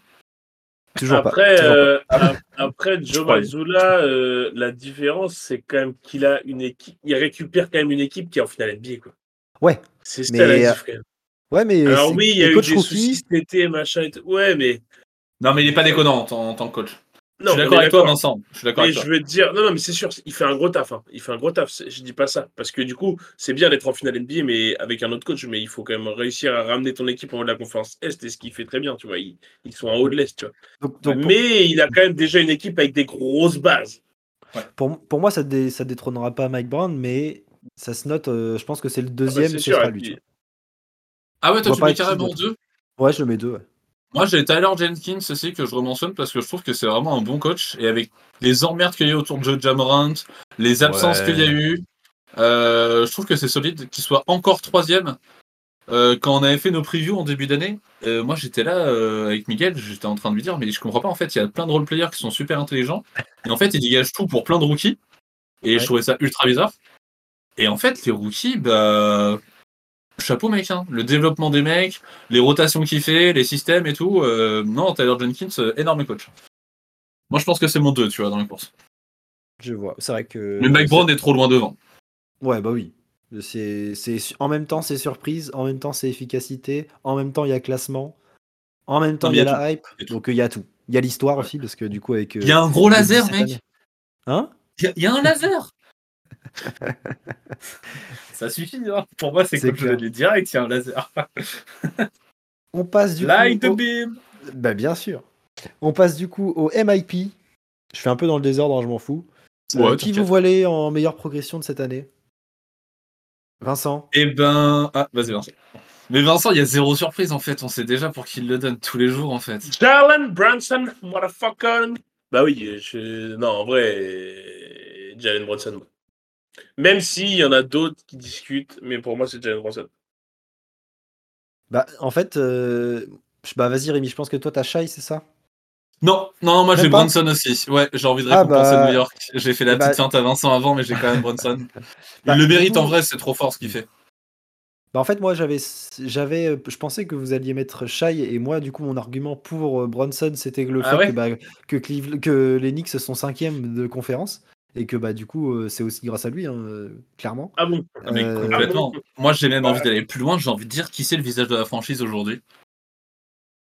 Toujours pas. Après, toujours pas. euh, ap- après Joe crois. Mazzulla, euh, la différence, c'est quand même qu'il a une équipe. Il récupère quand même une équipe qui est en finale NBA. Quoi. Ouais. C'est ça Mais, la euh, différence. quand même. Ouais, mais Alors oui, il y a eu des soucis cet été, machin et tout. Ouais, mais. Non, mais il est pas déconnant en, tant- en tant que coach. Non, je suis on d'accord est avec toi, Vincent. Je suis d'accord veux te dire, non, non, mais c'est sûr, il fait un gros taf. hein. Il fait un gros taf. Je dis pas ça. Parce que du coup, c'est bien d'être en finale NBA, mais avec un autre coach. Mais il faut quand même réussir à ramener ton équipe en haut de la conférence Est. Et ce qu'il fait très bien, tu vois. Ils, ils sont en haut de l'Est, tu vois. donc- donc pour- mais il a quand même déjà une équipe avec des grosses bases. Pour, pour moi, ça, dé- ça détrônera pas Mike Brown, mais ça se note. euh, je pense que c'est le deuxième, Ah bah, c'est ce sûr, sera et lui. puis- tu Ah ouais, toi, tu mets carrément deux? Ouais, je le mets deux. ouais. Moi, j'ai Tyler Jenkins aussi que je rementionne parce que je trouve que c'est vraiment un bon coach. Et avec les emmerdes qu'il y a eu autour de Joe Jamorant, les absences Ouais. qu'il y a eu, euh, je trouve que c'est solide qu'il soit encore troisième. Euh, quand on avait fait nos previews en début d'année, euh, moi j'étais là avec Miguel, j'étais en train de lui dire, mais je comprends pas, en fait, il y a plein de roleplayers qui sont super intelligents, et en fait, ils dégagent tout pour plein de rookies, et Ouais. je trouvais ça ultra bizarre. Et en fait, les rookies, bah. Chapeau, mec, hein. le développement des mecs, les rotations qu'il fait, les systèmes et tout. euh, non, Tyler Jenkins, euh, énorme coach. Moi, je pense que c'est mon 2, tu vois, dans les courses. Je vois. C'est vrai que. Mais Mike Brown est trop loin devant. Ouais, bah oui. C'est, c'est, en même temps, c'est surprise, en même temps, c'est efficacité, en même temps, il y a classement, en même temps, il y a y la hype. Donc, il y a tout. Il y a l'histoire aussi, parce que du coup, avec. euh, Il y a un gros laser, 17 mec. Hein? Il y a- il y, a un laser. Ça suffit, hein. Pour moi, c'est comme je l'ai direct, il y a un laser. On passe du Light coup. the au- beam. Bah, bien sûr. On passe du coup au MIP. Je fais un peu dans le désordre, hein, je m'en fous. Euh, qui vous voyez en meilleure progression de cette année? Vincent? Eh ben. Ah, vas-y, Vincent. Mais Vincent, il y a zéro surprise en fait. On sait déjà pour qui il le donne tous les jours en fait. Jalen Brunson, motherfucker. Bah oui, je... non, en vrai, Jalen Brunson. Même s'il y en a d'autres qui discutent, mais pour moi, c'est Jalen Brunson. Bah, en fait, euh, bah, vas-y Rémi, je pense que toi, t'as Shai, c'est ça? Non, non, non, moi j'ai pas? Brunson aussi. Ouais, j'ai envie de Ah, récompenser bah- New York. J'ai fait la bah- petite feinte à Vincent avant, mais j'ai quand même Brunson. Bah, il le mérite coup- en vrai, c'est trop fort ce qu'il fait. Bah, en fait, moi, j'avais, j'avais, euh, je pensais que vous alliez mettre Shai, et moi, du coup, mon argument pour euh, Bronson, c'était le Ah fait ouais? que, bah, que les Knicks sont cinquième de conférence, et que bah, du coup, euh, c'est aussi grâce à lui, hein, euh, clairement. Ah bon? Ah, mais Euh, complètement. Moi j'ai même Ouais. envie d'aller plus loin. J'ai envie de dire qui c'est le visage de la franchise aujourd'hui?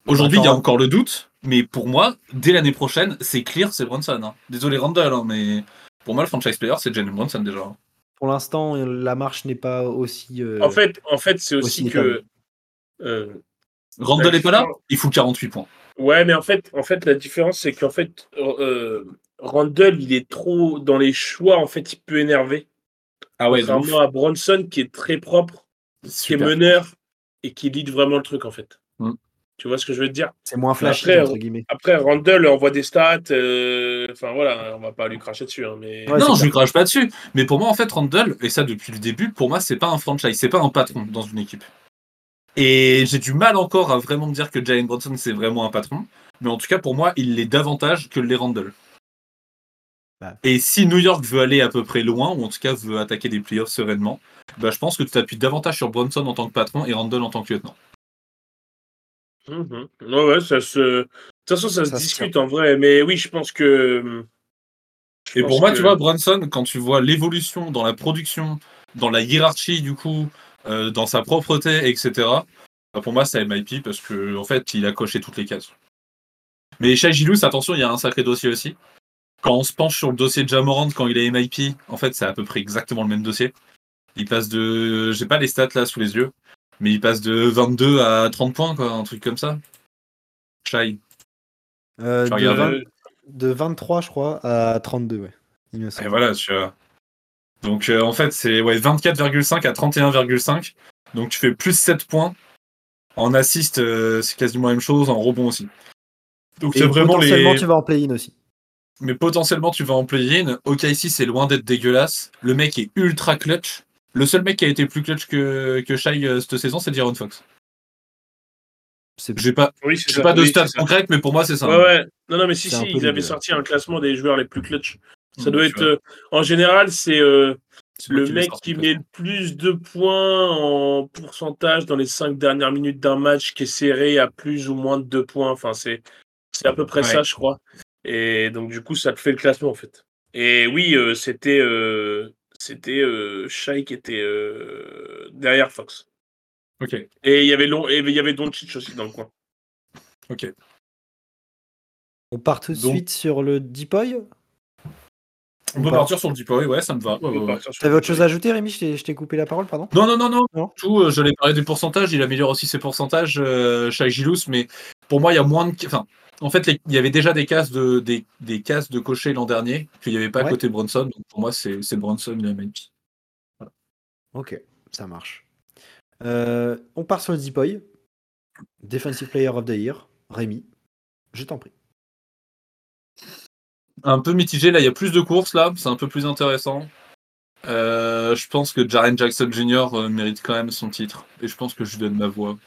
Aujourd'hui, il y a encore le doute, mais pour moi, dès l'année prochaine, c'est clear, c'est Brunson. hein. Désolé Randall, hein, mais pour moi, le franchise player, c'est Jalen Brunson déjà. Pour l'instant, la marche n'est pas aussi. euh, En fait, en fait c'est aussi aussi que. euh, Randall La est pas là, il fout 48 points. Ouais, mais en fait, en fait, la différence, c'est qu'en fait, euh, Randall, il est trop dans les choix. En fait, il peut énerver. Ah ouais. Contrairement à Bronson, qui est très propre, qui est meneur et qui lead vraiment le truc, en fait. Mm. Tu vois ce que je veux te dire? C'est moins flashy, Après, entre guillemets. Après, Randall envoie des stats. euh, Enfin, voilà, on va pas lui cracher dessus. hein, mais... Ouais, non, je lui crache pas dessus. Mais pour moi, en fait, Randall, et ça depuis le début, pour moi, c'est pas un franchise, c'est pas un patron dans une équipe. Et j'ai du mal encore à vraiment me dire que Jalen Brunson, c'est vraiment un patron. Mais en tout cas, pour moi, il l'est davantage que les Randall. Bah. Et si New York veut aller à peu près loin, ou en tout cas veut attaquer des playoffs sereinement, bah, je pense que tu t'appuies davantage sur Brunson en tant que patron et Randall en tant que lieutenant. Mhm. Ouais, ouais, ça se. De toute façon, ça, Ça se se discute en vrai. Mais oui, je pense que. je Et pense pour moi, que- tu vois, Brunson, quand tu vois l'évolution dans la production, dans la hiérarchie, du coup, euh, dans sa propreté, etc., bah, pour moi, c'est MIP parce que en fait, il a coché toutes les cases. Mais chez Gilous, attention, il y a un sacré dossier aussi. Quand on se penche sur le dossier de Jamorant quand il est MIP, en fait, c'est à peu près exactement le même dossier. Il passe de. J'ai pas les stats là sous les yeux, mais il passe de 22 à 30 points, quoi, un truc comme ça. Shai. Euh, de, regarde. 20 de 23, je crois, à 32, ouais. Il me Et voilà, tu vois. Donc euh, en fait, c'est ouais, 24,5 à 31,5. Donc tu fais plus 7 points. En assist, euh, c'est quasiment la même chose, en rebond aussi. Donc c'est vraiment potentiellement, les. tu vas en play-in aussi. Mais potentiellement tu vas en play-in. Ok, ici c'est loin d'être dégueulasse. Le mec est ultra clutch. Le seul mec qui a été plus clutch que, que Shai euh, cette saison, c'est Jaron Fox. J'ai pas, Oui, j'ai pas de stats concrètes, mais pour moi c'est ça. Ouais, ouais. Non, non, mais si, si, ils avaient dégueulasse. sorti un classement des joueurs les plus clutch. Ça Mmh, doit être. euh, en général, c'est euh, le qui mec qui met le plus de points en pourcentage dans les cinq dernières minutes d'un match qui est serré à plus ou moins de deux points. Enfin, c'est c'est à peu près Ouais. ça, je crois. Et donc, du coup, ça te fait le classement, en fait. Et oui, euh, c'était euh, c'était euh, Shai qui était euh, derrière Fox. Ok, Et il y avait Lon- et il y avait Doncic aussi dans le coin. ok. On part tout de Donc- suite sur le Deepoy? On peut part- partir sur le Deepoy, ouais, ça me va. On ouais, peut T'avais autre chose à ajouter, Rémi? Je t'ai- je t'ai coupé la parole, pardon? Non, non, non, non. Non. Tout, euh, je l'ai parlé du pourcentage, il améliore aussi ses pourcentages, euh, Shai Gilous, mais pour moi, il y a moins de. Enfin, en fait, les- il y avait déjà des cases de, des, des cases de cocher l'an dernier, qu'il n'y avait pas Ouais. côté Bronson. Donc pour moi, c'est c'est Bronson le MVP. Ok, ça marche. Euh, on part sur le Deepoy. Defensive Player of the Year. Rémi, je t'en prie. Un peu mitigé, là, il y a plus de courses, là, c'est un peu plus intéressant. Euh, je pense que Jaren Jackson Jr. euh, mérite quand même son titre, et je pense que je lui donne ma voix.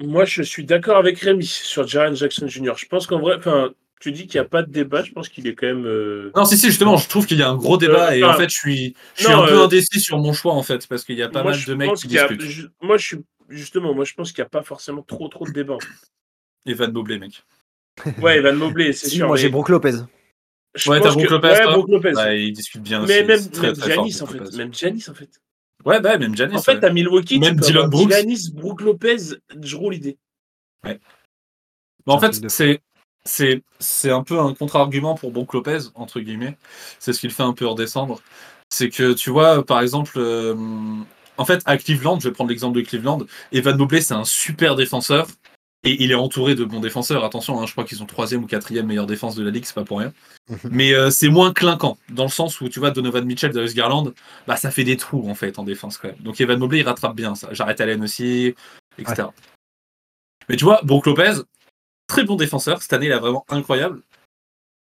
Moi, je suis d'accord avec Rémi sur Jaren Jackson Jr. Je pense qu'en vrai, enfin, tu dis qu'il n'y a pas de débat. Je pense qu'il est quand même. euh, Non, si, si, justement, je trouve qu'il y a un gros débat, Euh, et en fait, je suis, je suis non, un peu euh, indécis sur mon choix, en fait, parce qu'il y a pas moi, mal de mecs qui a- discutent. Moi, je suis justement, moi, je pense qu'il n'y a pas forcément trop, trop de débat. en fait. Evan Mobley, mec. Ouais, Evan Mobley, c'est Si, sûr. moi mais j'ai Brook Lopez. je Ouais, t'as Brook que- Lopez, Ouais, Brook Lopez. Il discute bien mais aussi, même, très, même très fort, Giannis, en fait. Lopez. Même Giannis, en fait. Ouais, bah, même Giannis. En fait, ouais. à Milwaukee, Même tu peux Dylan avoir Brooks. Giannis, Brook Lopez, Drew Holiday. Mais en C'est un fait, c'est c'est c'est un peu un contre-argument pour Brook Lopez entre guillemets. C'est ce qu'il fait un peu redescendre. C'est que tu vois, par exemple, euh, en fait, à Cleveland, je vais prendre l'exemple de Cleveland. Evan Mobley, c'est un super défenseur et il est entouré de bons défenseurs. Attention, hein, je crois qu'ils sont troisième ou quatrième meilleure défense de la ligue, c'est pas pour rien. Mais euh, c'est moins clinquant dans le sens où tu vois Donovan Mitchell, Darius Garland, bah ça fait des trous en fait en défense quand même. Donc Evan Mobley, il rattrape bien ça. J'arrête Allen aussi, etc. Mais tu vois, Brook Lopez, très bon défenseur. Cette année, il est vraiment incroyable.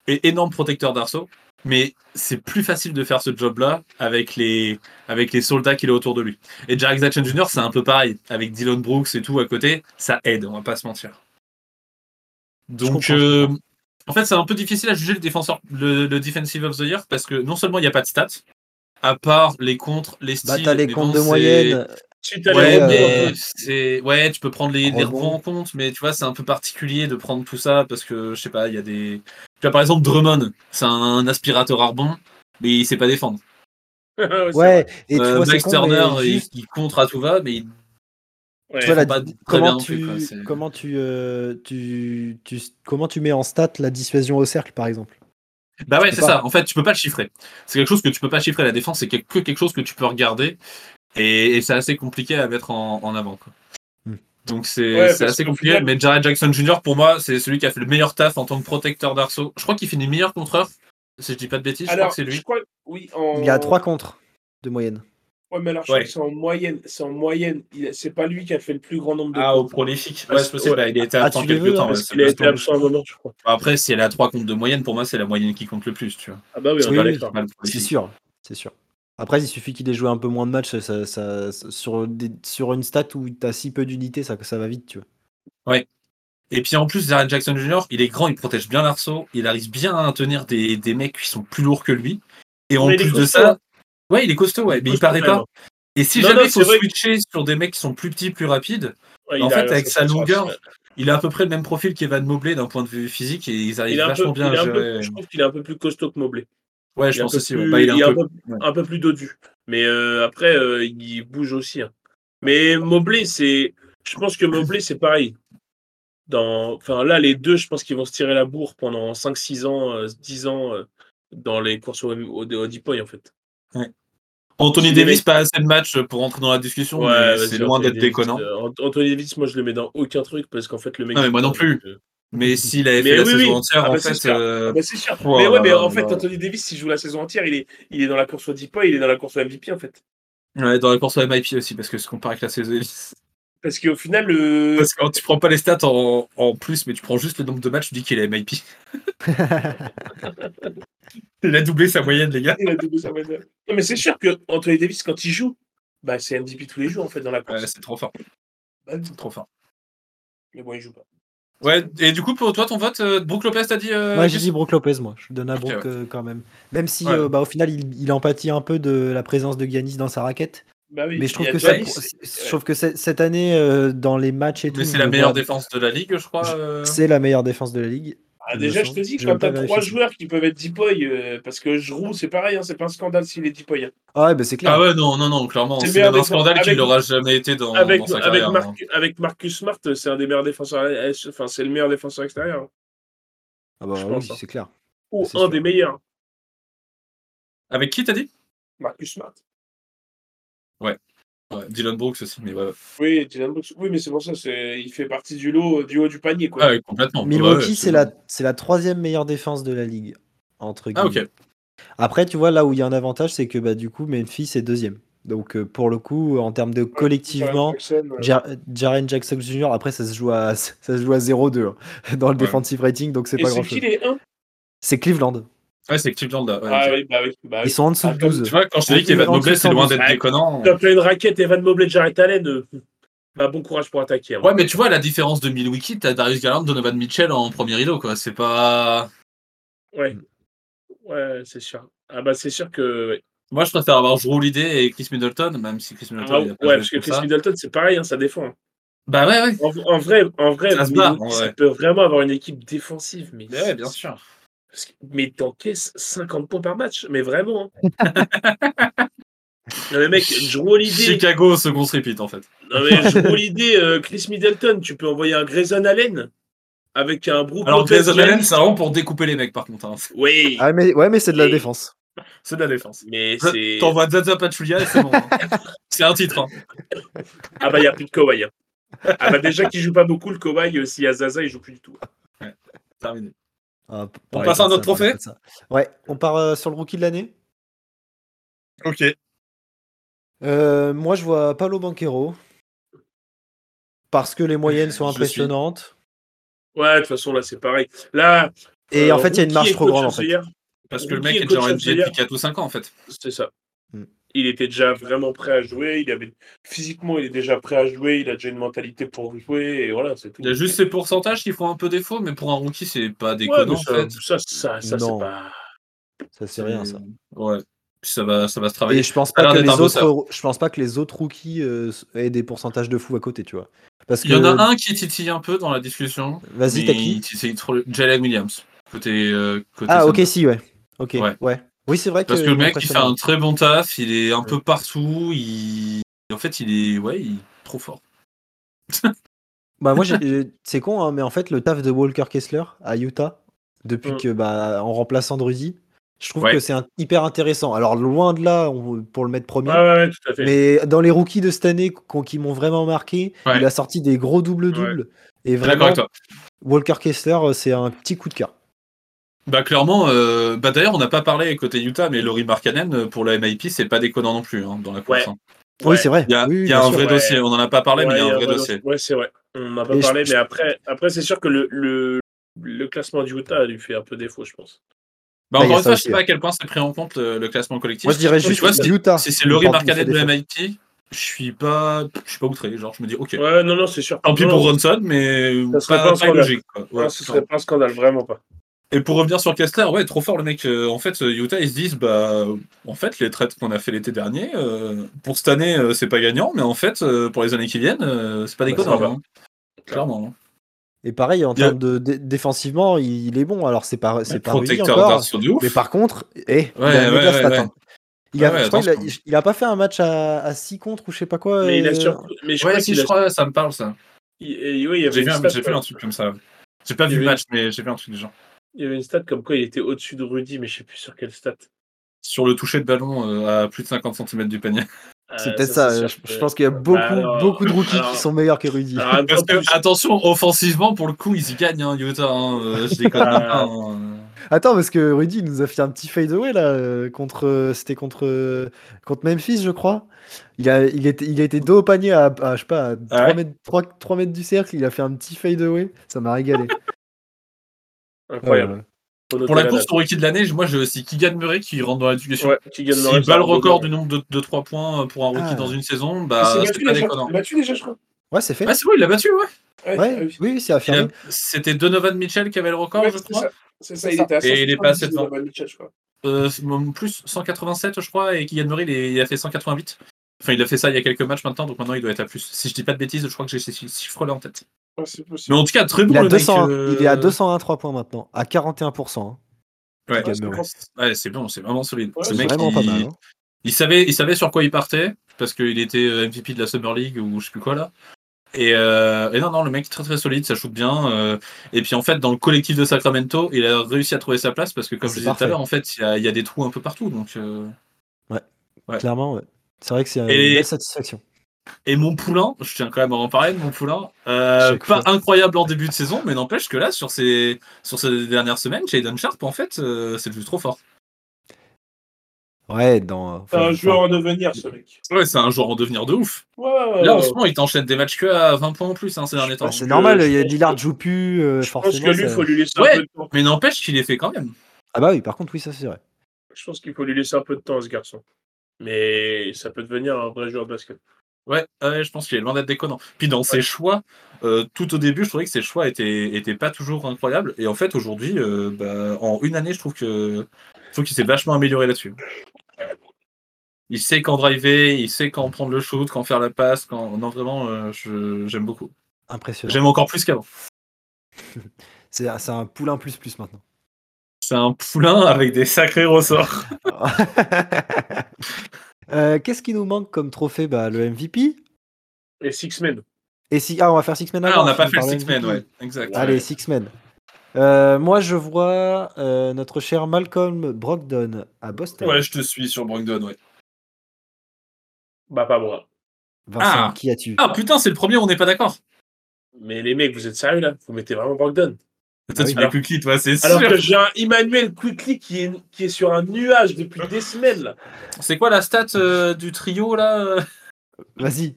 Et énorme protecteur d'arceau. Mais c'est plus facile de faire ce job-là avec les, avec les soldats qu'il a autour de lui. Et Jarek Jackson Jr., c'est un peu pareil. Avec Dylan Brooks et tout à côté, ça aide, on va pas se mentir. Donc, euh, en fait, c'est un peu difficile à juger le défenseur, le, le Defensive of the Year, parce que non seulement il n'y a pas de stats, à part les contres, les styles. Bah, t'as les comptes bon, de moyenne. Ouais, rebonds, euh, mais c'est ouais, tu peux prendre les, les rebonds. en compte, mais tu vois, c'est un peu particulier de prendre tout ça parce que je sais pas, il y a des. Tu vois, par exemple, Drummond, c'est un aspirateur à rebond, mais il sait pas défendre. Ouais, et tu Euh, vois, Max con, Turner, mais il, contre à tout va, mais il- Ouais. tu vois, la- comment, plus, tu, quoi, comment, tu, euh, tu, tu, comment tu mets en stat la dissuasion au cercle, par exemple? Bah ouais, c'est ça. En fait, tu peux pas le chiffrer. C'est quelque chose que tu peux pas chiffrer. La défense, c'est que que quelque chose que tu peux regarder, et, et c'est assez compliqué à mettre en, en avant. quoi. Hmm. Donc c'est Ouais, assez compliqué. final- Mais Jared Jackson Jr. pour moi, c'est celui qui a fait le meilleur taf en tant que protecteur d'arceau. Je crois qu'il finit meilleur contreur. Si je dis pas de bêtises, je crois que c'est lui. je crois, oui, en... Il y a 3 contre de moyenne. Ouais, mais alors, je Ouais. crois que c'est en moyenne. C'est en moyenne. Il- C'est pas lui qui a fait le plus grand nombre de Ah, au prolifique. Ouais, c'est possible. ouais. bah, il était Ah, absent les quelques veux, temps. hein, Parce qu'il a été absent un moment, je crois. Après, si elle a 3 comptes de moyenne, pour moi, c'est la moyenne qui compte le plus. Tu vois. Ah bah oui, on Oui, oui. C'est sûr, c'est sûr. Après, il suffit qu'il ait joué un peu moins de matchs ça, ça- ça- sur, des- sur une stat où tu as si peu d'unités, ça, ça va vite, tu vois. Et puis en plus, Jaren Jackson Jr., il est grand, il protège bien l'arceau, il arrive bien à tenir des, des mecs qui sont plus lourds que lui. Et en Mais plus de ça, ouais, il est costaud, ouais, mais il paraît pas. Et si Non, jamais non, il faut que- switcher sur des mecs qui sont plus petits, plus rapides, Ouais, en fait, a- avec sa longueur, ça- il a à peu près le même profil qu'Evan Mobley d'un point de vue physique et ils arrivent il peu, vachement bien à peu- gérer. je trouve qu'il est un peu plus costaud que Mobley. Ouais, je pense aussi. ouais. Bah, il est il est un peu. un peu plus dodu. Mais euh, après, euh, il bouge aussi. hein. Mais Mobley, c'est. Je pense que Mobley, c'est pareil. Dans... Enfin, là, les deux, je pense qu'ils vont se tirer la bourre pendant 5-6 ans, euh, 10 ans euh, dans les courses au, au, au deep point, en fait. Anthony Davis, pas assez de matchs pour entrer dans la discussion, c'est loin d'être déconnant. euh, Ant- Anthony Davis, moi, je le mets dans aucun truc parce qu'en fait, le mec. Non, mais moi non plus. euh, Mais s'il avait Mais fait la oui, saison oui. entière, Ah en bah, c'est fait. sûr. euh, Ah bah, c'est sûr. Oh mais ouais, mais en fait. Anthony Davis, s'il joue la saison entière, il est, il est dans la course au deep point, il est dans la course au MVP, en fait. Ouais, dans la course au MIP aussi, parce que se compare avec la saison. Parce qu'au final, le. Parce que quand tu prends pas les stats en, en plus, mais tu prends juste le nombre de matchs, tu dis qu'il est MIP. Il a doublé sa moyenne, les gars. Il a doublé sa moyenne. Non, mais c'est sûr que Anthony Davis, quand il joue, bah, c'est MVP tous les jours, en fait, dans la course. Ouais, c'est trop fort. Bah, C'est trop fort. mais bon, il joue pas. Ouais, et du coup, pour toi, ton vote, euh, Brook Lopez, t'as dit euh, Ouais, j'ai dit Brook Lopez, moi. Je donne à Ok, Brook ouais. euh, quand même. Même si, Ouais. euh, bah, au final, il, il empathie un peu de la présence de Giannis dans sa raquette. Bah oui, Mais je trouve que, ça, je trouve que c'est- cette année, euh, dans les matchs et tout, Mais c'est je la le meilleure vois- défense de la ligue, je crois. euh. C'est la meilleure défense de la ligue. Ah, déjà, je te dis, Je quand t'as trois joueurs qui peuvent être Deepoy, euh, parce que Giroud, c'est pareil, hein, c'est pas un scandale s'il est Deepoy. hein. Ah ouais, bah, c'est clair. Ah ouais, non, non, non, clairement. C'est un scandale qu'il avec- n'aura jamais été dans, avec, dans sa avec, carrière. hein. Marc- avec Marcus Smart, c'est un des meilleurs défenseurs. Enfin, c'est le meilleur défenseur extérieur. hein. Ah bah je oui, hein. c'est clair. Ou un sûr. des meilleurs. Avec qui t'as dit? Marcus Smart. ouais, Dylan Brooks aussi, mais ouais. Oui, Dylan Brooks. Oui, mais c'est pour ça, c'est... il fait partie du lot, du haut du panier. Quoi. Ah ouais, complètement. Milwaukee, Ouais, c'est la, c'est la troisième meilleure défense de la ligue. Entre Ah, guillemets. ok. Après, tu vois, là où il y a un avantage, c'est que bah, du coup, Memphis est deuxième. Donc, euh, pour le coup, en termes de collectivement, Jackson, Jar- Jaren Jackson Jr., après, ça se joue à, ça se joue à 0-2 hein, dans le Ouais. defensive rating, donc c'est pas c'est grand qui chose. les 1 C'est Cleveland. Ouais, c'est Cleveland ouais, Ah oui, bah oui. Bah, oui. Ils sont en dessous Ah, de comme 12. Tu vois, quand je te dis qu'Evan Mobley, c'est loin 112. d'être Ouais. déconnant. T'as plein une raquette, Evan Mobley, Jared Allen. bah, bon courage pour attaquer. hein. Ouais, mais tu vois, la différence de Milwaukee, t'as Darius Garland, Donovan Mitchell en premier rideau, quoi. C'est pas. Ouais, ouais c'est sûr. Ah bah c'est sûr que. ouais. Moi, je préfère avoir Drew Holiday et Chris Middleton, même si Chris Middleton. Ah, ouais, parce que Chris ça. Middleton, c'est pareil, hein, ça défend. hein. Bah ouais, ouais. En, en vrai, en vrai, Ça se bat, ça peut vraiment avoir une équipe défensive. Mais, Ouais, bien sûr. Parce que- mais t'encaisses 50 points par match, mais vraiment. hein. non mais mec, Drew Holiday, Chicago se repeat en fait. non, mais Drew Holiday, euh, Chris Middleton, tu peux envoyer un Grayson Allen avec un Brook Alors, Lopez, Grayson. Allen, c'est vraiment pour découper les mecs, par contre. hein. Oui, Ah, mais, ouais, mais c'est de la Et- défense. C'est de la défense. mais c'est. T'envoies Zaza Pachulia et c'est bon. hein. c'est un titre. hein. Ah bah il n'y a plus de Kawhi. hein. Ah bah déjà qu'il joue pas beaucoup le Kawhi, euh, s'il y a Zaza, il joue plus du tout. Terminé. Ah, On passe à pareil, trophée. Ouais, on part euh, sur le rookie de l'année. Ok. Euh, moi, je vois Paolo Banquero. Parce que les moyennes sont suis. impressionnantes. Ouais, de toute façon là c'est pareil. Là. Et euh, en fait, il y a une marge trop grande, en fait. Parce que le mec est déjà en NBA depuis 4 ou 5 ans en fait. C'est ça. Mm. Il était déjà vraiment prêt à jouer. Il avait physiquement, il est déjà prêt à jouer. Il a déjà une mentalité pour jouer et voilà, c'est tout. Il y a juste ces pourcentages qui font un peu défaut, mais pour un rookie, c'est pas Ouais, déconnant en ça, fait. ça, ça, ça, c'est pas. Ça, c'est rien, ça. Ouais. Puis ça va, ça va se Et travailler. je pense pas que les autres, je pense pas que les autres rookies euh, aient des pourcentages de fou à côté, tu vois. Parce que Il y en a un qui titille un peu dans la discussion. Vas-y, t'as qui? Jalen Williams. Côté. euh, côté Ah, ok, si, ouais. Ok, Ouais. ouais. Oui, c'est vrai que. Parce que le mec, il fait un très bon taf, il est un peu partout, il... en fait, il est, ouais, il est trop fort. Bah moi, c'est con, hein, mais en fait, le taf de Walker Kessler à Utah, depuis Mm. que bah en remplaçant Druzy, je trouve Ouais. que c'est un- hyper intéressant. Alors loin de là on- pour le mettre premier, Ouais, ouais, ouais, tout à fait. mais dans les rookies de cette année qu'on- qui m'ont vraiment marqué, Ouais. il a sorti des gros double doubles. Et Je suis d'accord vraiment, avec toi. Walker Kessler, euh, c'est un petit coup de cœur. Bah clairement, euh, bah d'ailleurs, on n'a pas parlé côté Utah, mais Laurie Markkanen euh, pour la MIP, c'est pas déconnant non plus hein, dans la course. Ouais. hein. Oui, Ouais. c'est vrai. Il y a, Oui, y a un sûr. vrai ouais. dossier. On en a pas parlé, mais il y a un vrai dossier. Ouais, c'est vrai. On n'a pas Et je- parlé, je- mais après, après c'est sûr que le, le, le classement du Utah lui fait un peu défaut, je pense. Bah Bah, encore a une ça fois, je sais pas à quel point c'est pris en compte le, le classement collectif. Moi, je dirais juste vois, si- Utah. Si c'est Laurie Markkanen de défaut. MIT, je suis pas, je suis pas outré. Genre, je me dis, ok. Ouais, non, non, c'est sûr. Tant pis pour Ronson, mais Ça serait pas, pas pas logique. Quoi. non, Ouais, ce serait pas un scandale, vraiment pas. Et pour revenir sur Kessler, ouais, trop fort le mec. Euh, en fait, euh, Utah, ils se disent, bah, en fait, les trades qu'on a fait l'été dernier, euh, pour cette année, euh, c'est pas gagnant, mais en fait, euh, pour les années qui viennent, euh, c'est pas Bah, déconnant. hein. Clairement. hein. Et pareil, en Il a- termes de dé- défensivement, il, il est bon. Alors c'est pas, c'est pas encore. de ouf. Mais par contre, eh, il Ouais, a un ouais, ouais, ouais. hein. Il a, Ouais, je crois qu'il a- attention. il a pas fait un match à, 6 contre ou je sais pas quoi. Mais il a euh. Mais je ouais, crois si, qu'il je a. crois, ça me parle, ça. il- il J'ai vu, un- comme- un truc comme ça. J'ai pas Il vu le match, mais j'ai vu un truc déjà. Il y avait une stat comme quoi il était au-dessus de Rudy, mais je sais plus sur quelle stat. Sur le toucher de ballon euh, à plus de 50 cm du panier. C'est Euh, peut-être ça. c'est je, pense qu'il y a Bah, beaucoup, alors- beaucoup de rookies alors- qui sont meilleurs que Rudy. Alors, Parce que, attention, offensivement, pour le coup, ils y gagnent, hein, Utah. hein, euh, je déconne pas. hein. Attends, parce que Rudy il nous a fait un petit fadeaway là euh, contre, c'était contre contre Memphis, je crois. Il a, il était, il a été dos au panier à, à, je sais pas, à 3, Ah ouais mètres, 3, 3 mètres du cercle. Il a fait un petit fadeaway. Ça m'a régalé. Incroyable. Ouais, ouais. Pour la la course au rookie de l'année, moi j'ai aussi Keegan Murray qui rentre dans la discussion. Ouais, S'il bat le record du nombre de, de 3 points pour un rookie Ah. dans une saison, Il bah c'est battu pas déjà, déconnant. battu déjà, je crois. Ouais, c'est fait. Ah, c'est vrai, il l'a battu, ouais. Ouais, Ouais, ah oui. oui, c'est Il affirmé. C'était Donovan Mitchell qui avait le record, Ouais, je c'est crois. C'est ça, C'est il était à Et il est pas à 170 7 de ans. Donovan Mitchell, je crois. Euh, plus 187, je crois, et Keegan Murray, il, est- il a fait 188. Enfin, il a fait ça il y a quelques matchs maintenant, donc maintenant il doit être à plus. Si je dis pas de bêtises, je crois que j'ai ces chiffres-là en tête. Possible. Mais en tout cas, très bon Il, a le 201, mec. euh, il est à 201 3 points maintenant, à 41%. hein. Ouais, bon. ouais, c'est bon, c'est vraiment solide. Ouais, mec, vraiment il, pas mal. hein. il savait, il savait sur quoi il partait, parce qu'il était euh, MVP de la Summer League ou je sais plus quoi là. Et, euh, et non, non, le mec est très très solide, ça shoot bien. euh, et puis en fait, dans le collectif de Sacramento, il a réussi à trouver sa place parce que, comme C'est je disais tout à l'heure, en fait, il y a, il y a des trous un peu partout. Donc, euh, Ouais. Clairement, ouais. C'est vrai que c'est une Et- belle satisfaction. Et mon poulain, je tiens quand même à en parler de mon poulain, euh, pas fois. incroyable en début de saison, mais n'empêche que là, sur ces, sur ces dernières semaines, Jayden Sharp, en fait, euh, c'est juste trop fort. Ouais, dans. C'est un joueur en devenir, ce mec. Ouais, c'est un joueur en devenir de ouf. Ouais, ouais, Là, en ouais. ce moment, il t'enchaîne des matchs que à 20 points en plus hein, ces derniers temps. bah, c'est je- normal, je il y a Lillard joue plus, euh, Je pense que lui, il ça- faut lui laisser Ouais. un peu de temps. Mais n'empêche qu'il est fait quand même. Ah bah oui, par contre, oui, ça c'est vrai. Je pense qu'il faut lui laisser un peu de temps à ce garçon. Mais ça peut devenir un vrai joueur de basket. Ouais, ouais, je pense qu'il est loin d'être déconnant. Puis dans ses choix, euh, tout au début, je trouvais que ses choix étaient, étaient pas toujours incroyables. Et en fait, aujourd'hui, euh, bah, en une année, je trouve que je trouve qu'il s'est vachement amélioré là-dessus. Il sait quand driver, il sait quand prendre le shoot, quand faire la passe. Quand... Non, vraiment, euh, je- j'aime beaucoup. Impressionnant. J'aime encore plus qu'avant. C'est c'est un poulain plus plus maintenant. C'est un poulain avec des sacrés ressorts. Euh, Qu'est-ce qui nous manque comme trophée? Bah, Le MVP. Et Six Men. Et si... Ah, on va faire Six Men Ah, avant, on n'a pas fait six men, ouais. Exact. Allez, Six Men. Euh, moi, je vois euh, notre cher Malcolm Brogdon à Boston. Ouais, je te suis sur Brogdon, ouais. Bah, pas moi. Vincent, Ah. qui as-tu? Ah putain, c'est le premier, on n'est pas d'accord. Mais les mecs, vous êtes sérieux là? Vous mettez vraiment Brogdon Toi, oui. tu mets toi, c'est sûr. Alors que j'ai un Emmanuel Quickly qui est, qui est sur un nuage depuis des semaines. C'est quoi la stat euh, du trio, là euh Vas-y.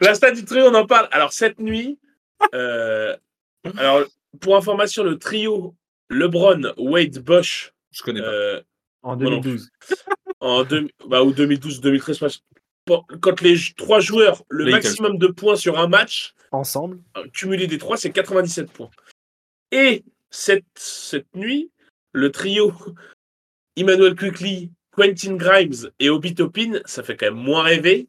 La stade du trio, on en parle. Alors, cette nuit, euh, alors, pour information, le trio LeBron, Wade, Bosch, Je connais pas. euh, En Moi non 2012. en deux, bah, ou 2012-2013, match. Bon, quand les trois joueurs, le maximum de points sur un match, Ensemble. cumulé des trois, c'est 97 points. Et cette, cette nuit, le trio Emmanuel Quickly, Quentin Grimes et Obi Toppin, ça fait quand même moins rêver.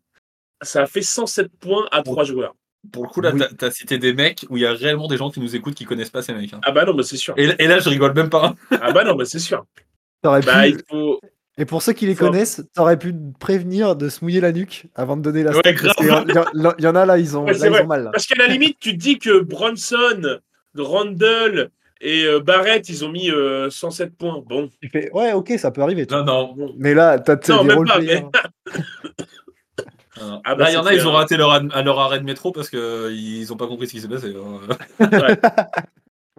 Ça a fait 107 points à trois joueurs. Pour le coup, là, oui. t'as- t'as cité des mecs où il y a réellement des gens qui nous écoutent qui connaissent pas ces mecs. hein. Ah bah non, mais c'est sûr. Et, et là, je rigole même pas. Ah bah non, mais c'est sûr. T'aurais Bah, pu- il faut. Et pour ceux qui les Faut- connaissent, t'aurais pu prévenir de se mouiller la nuque avant de donner la Ouais, stat, parce grave. qu'il y en- il y, en- il y en a là, ils ont, Ouais, là, c'est ils vrai. ont mal. là. Parce qu'à la limite, tu te dis que Bronson, Randall et euh, Barrett, ils ont mis euh, 107 points. Bon. Tu fais, ouais, ok, ça peut arriver. Non, non. bon. Mais là, t'as Non, des même pas, players. non. Ah bah, là, il y en a, ils ont raté leur, à leur arrêt de métro parce qu'ils ont pas compris ce qui s'est passé. hein.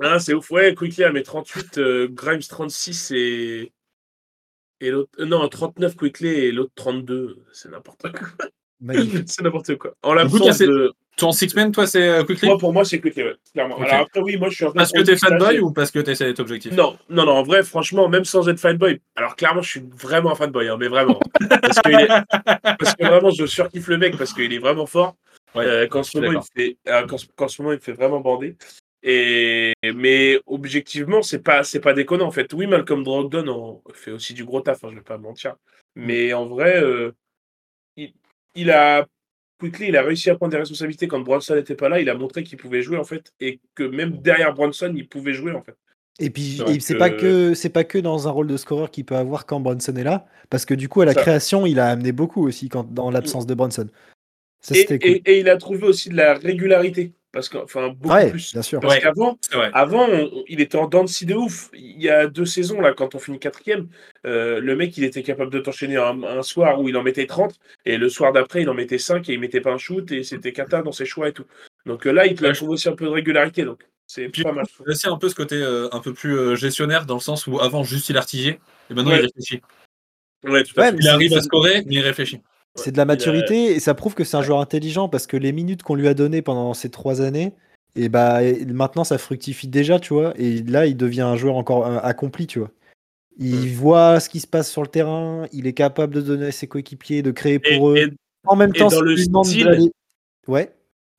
Hein, c'est ouf. Ouais, Quickly a mis 38, euh, Grimes 36 et. Et l'autre. euh, non, 39 Quickly et l'autre 32. C'est n'importe quoi. C'est n'importe quoi. En l'absence de. Ton six-man, toi, c'est euh, Quickly? Moi, pour moi, c'est Quickly, ouais, clairement. Ok. Alors après, oui, moi, je suis un. Parce que t'es fanboy ou parce que t'essaies d'être objectif? Non, non, non, en vrai, franchement, même sans être fanboy, alors clairement, je suis vraiment un fanboy, hein, mais vraiment. parce, que il est- parce que vraiment, je surkiffe le mec parce qu'il est vraiment fort. Ouais, Euh, qu'en je ce moment, il fait, euh, qu'en ce- qu'en ce moment, il me fait vraiment bander. Et, mais objectivement, c'est pas, c'est pas déconnant en fait. Oui, Malcolm Brogdon en fait aussi du gros taf, hein, je vais pas mentir. Mais en vrai, euh, il, a Quickly, il a réussi à prendre des responsabilités quand Bronson n'était pas là. Il a montré qu'il pouvait jouer en fait, et que même derrière Bronson, il pouvait jouer en fait. Et puis, C'est et c'est que- pas que c'est pas que dans un rôle de scoreur qu'il peut avoir quand Bronson est là, parce que du coup à la Ça. création il a amené beaucoup aussi quand dans l'absence de Bronson. Ça Et, c'était cool. et- et il a trouvé aussi de la régularité, parce que, enfin, beaucoup ouais, plus. bien sûr. Parce Ouais. qu'avant. Avant, on- il était en dents de scie de ouf. Il y a deux saisons, là, quand on finit quatrième, euh, le mec, il était capable de t'enchaîner un, un soir où il en mettait 30, et le soir d'après, il en mettait 5 et il mettait pas un shoot, et c'était cata dans ses choix et tout. Donc euh, là, il te Ouais, trouve aussi un peu de régularité. Donc C'est pas mal. Il aussi un peu ce côté euh, un peu plus euh, gestionnaire dans le sens où avant juste il artillait et maintenant Ouais. il réfléchit. Ouais, tout à Ouais, fait. Il arrive à scorer, mais il réfléchit. C'est de la a- maturité et ça prouve que c'est un joueur intelligent parce que les minutes qu'on lui a données pendant ces trois années, et bah et maintenant ça fructifie déjà, tu vois. Et là, il devient un joueur encore euh, accompli, tu vois. Il voit ce qui se passe sur le terrain, il est capable de donner à ses coéquipiers, de créer Et, pour eux. et- en même temps, dans le style- Ouais.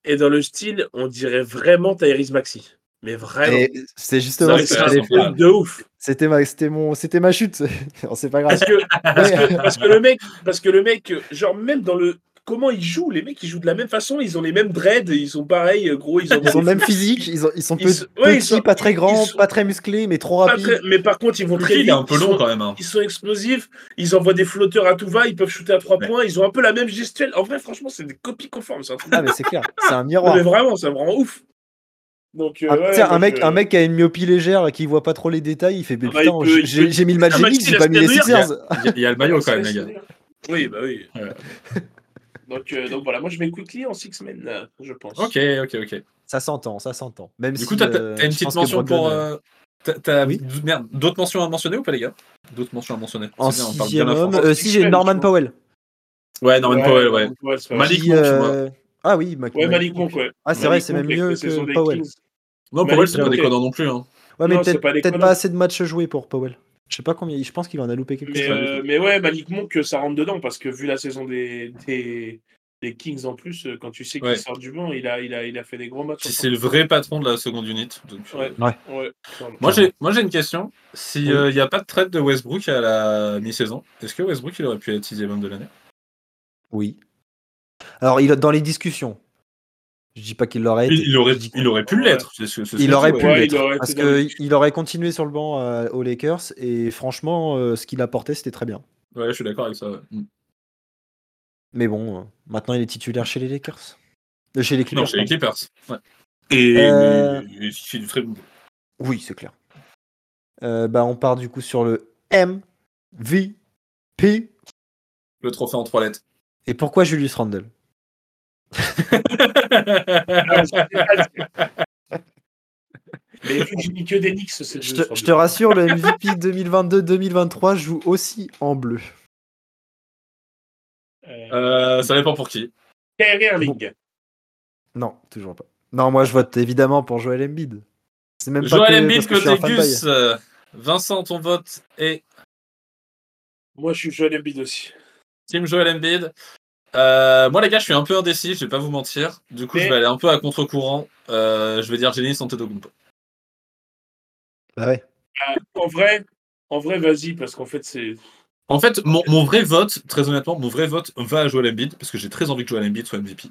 et dans le style, on dirait vraiment Tyrese Maxi. Mais vraiment. C'est justement ce que C'est c'est de ouf. C'était ma, c'était mon, c'était ma chute. C'est pas grave. Parce que, parce, Ouais. que, parce que le mec, parce que le mec, genre même dans le comment ils jouent, les mecs ils jouent de la même façon, ils ont les mêmes dreads, ils sont pareils, gros, ils ont, Ils ont le même physique, ils, ont- ils sont Ils pe- sont- ouais, ils petits, sont- pas très grands, sont- pas très musclés, mais trop rapides. très- mais par contre ils vont très il vite, est un peu long sont- quand même. hein. Ils sont explosifs, ils envoient des flotteurs à tout va, ils peuvent shooter à trois Ouais. points, ils ont un peu la même gestuelle. En vrai, franchement, c'est des copies conformes. C'est un truc. Ah mais c'est clair, c'est un Non, miroir. mais vraiment, ça me rend ouf. Donc, euh, Ah, ouais, tiens, un mec, euh, un mec qui a une myopie légère et qui voit pas trop les détails, il fait mais Ah bah, putain, j'ai peut- mis le Ah, Maxi, j'ai pas mis les Sixers. Il y a- il y a le maillot quand même, les gars. Oui, bah oui. Donc, euh, donc voilà, moi je vais quickly en six semaines, euh, je pense. Ok, ok, ok. Ça s'entend, ça s'entend. Même Du si, coup, t'as euh, t'as une petite mention pour. Euh, t'as- Oui. Merde, d'autres mentions à mentionner ou pas, les gars? D'autres mentions à mentionner? En bien, on parle bien homme, euh, si j'ai Norman Powell. Ouais, Norman Powell, ouais. Malik Monk, tu euh, Ah oui, Malik Monk, ouais. Ah c'est vrai, c'est même mieux que Powell. Non, Powell, c'est pas déconnant non plus. Hein. Ouais, mais peut-être pas assez de matchs joués pour Powell. Je sais pas combien, je pense qu'il en a loupé quelques Mais, euh, mais ouais, Malik Monk, ça rentre dedans parce que vu la saison des, des, des Kings en plus, euh, quand tu sais qu'il Ouais. sort du banc, il a, il, a, il a fait des gros matchs. C'est le vrai patron de la seconde unit. donc, euh, Ouais. Ouais. Ouais, clairement. Moi, j'ai moi, j'ai une question. S'il Oui. n'y a pas de trade de Westbrook à la mi-saison, est-ce que Westbrook il aurait pu être sixième homme de l'année? Oui. Alors il a- dans les discussions, je dis pas qu'il l'aurait été. il, aurait, il pu l'être. c'est ce- c'est ce Il aurait pu l'être. Parce qu'il aurait continué sur le banc euh, aux Lakers et franchement, euh, ce qu'il apportait, c'était très bien. Ouais, je suis d'accord avec ça. ouais. Mm. Mais bon, euh, maintenant il est titulaire chez les Lakers. Euh, chez les Clippers. Non, chez les. Clippers. Ouais. Et, Euh, fait du très bon. Oui, c'est clair. Euh, bah, on part du coup sur le MVP. Le trophée en trois lettres. Et pourquoi Julius Randle? c'est- Mais vu que j'ai mis que des Knicks, c'est je te, je te rassure, le MVP 2022-2023 joue aussi en bleu. Euh, Euh, ça dépend pour qui. Kyrie Irving. Non, toujours pas. Non, moi je vote évidemment pour Joel Embiid. C'est même pas Joel que Embiid parce que je suis un côté fanboy. Gus. euh, Vincent, ton vote est Moi, je suis Joel Embiid aussi. Team Joel Embiid. Euh, moi, les gars, je suis un peu indécis, je vais pas vous mentir. Du coup, Mais- je vais aller un peu à contre-courant. Euh, je vais dire Giannis Antetokounmpo. Bah ouais. Ah, en vrai, en vrai, vas-y, parce qu'en fait, c'est. En fait, mon, mon vrai vote, très honnêtement, mon vrai vote va à Joel Embiid parce que j'ai très envie que Joel Embiid soit MVP.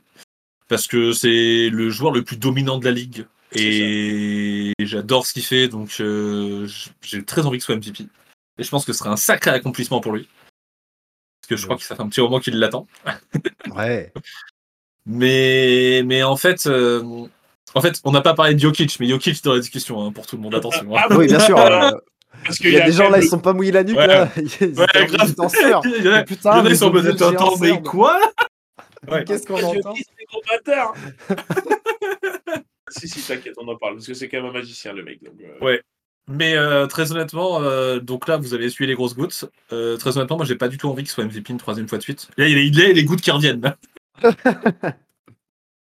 Parce que c'est le joueur le plus dominant de la ligue et j'adore ce qu'il fait, donc euh, j'ai très envie que ce soit MVP. Et je pense que ce serait un sacré accomplissement pour lui. Parce que je crois que ça fait un petit moment qu'il l'attend. Ouais. Mais, mais en fait, euh, en fait, on n'a pas parlé de Jokic, mais Jokic dans la discussion hein, pour tout le monde. Attention. hein. Ah, Oui, bien sûr. euh, Parce Il y a des gens là, ils sont pas mouillés la nuque Ouais. là. Ils Ouais, grave. Il y en a, Putain, il y en a, mais ils sont attends, mais quoi Ouais. Qu'est-ce qu'on entend dis, c'est gros bâtard Si, si, t'inquiète, on en parle, parce que c'est quand même un magicien, le mec. Donc, euh, Ouais. Mais euh, très honnêtement, euh, donc là, vous avez essuyé les grosses gouttes. Euh, très honnêtement, moi, j'ai pas du tout envie qu'il soit MVP une troisième fois de suite. Là, il y a les gouttes qui reviennent.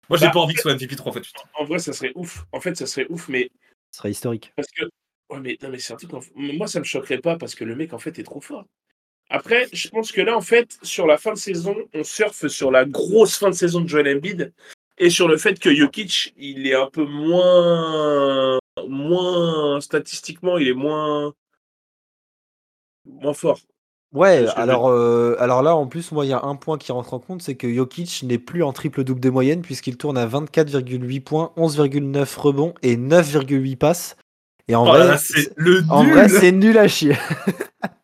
moi, j'ai Bah, pas envie qu'il soit MVP trois fois de suite. En vrai, ça serait ouf. En fait, ça serait ouf, mais Ce serait historique. parce que. Ouais, mais, non, mais c'est un truc. en- Moi, ça me choquerait pas parce que le mec, en fait, est trop fort. Après, je pense que là, en fait, sur la fin de saison, on surfe sur la grosse fin de saison de Joel Embiid et sur le fait que Jokic, il est un peu moins. Moins. statistiquement, il est moins. moins fort. Ouais, alors, euh, alors là, en plus, moi, il y a un point qui rentre en compte, c'est que Jokic n'est plus en triple-double de moyenne, puisqu'il tourne à 24,8 points, 11,9 rebonds et 9,8 passes. Et en Oh vrai, là, c'est le en nul vrai, c'est nul à chier.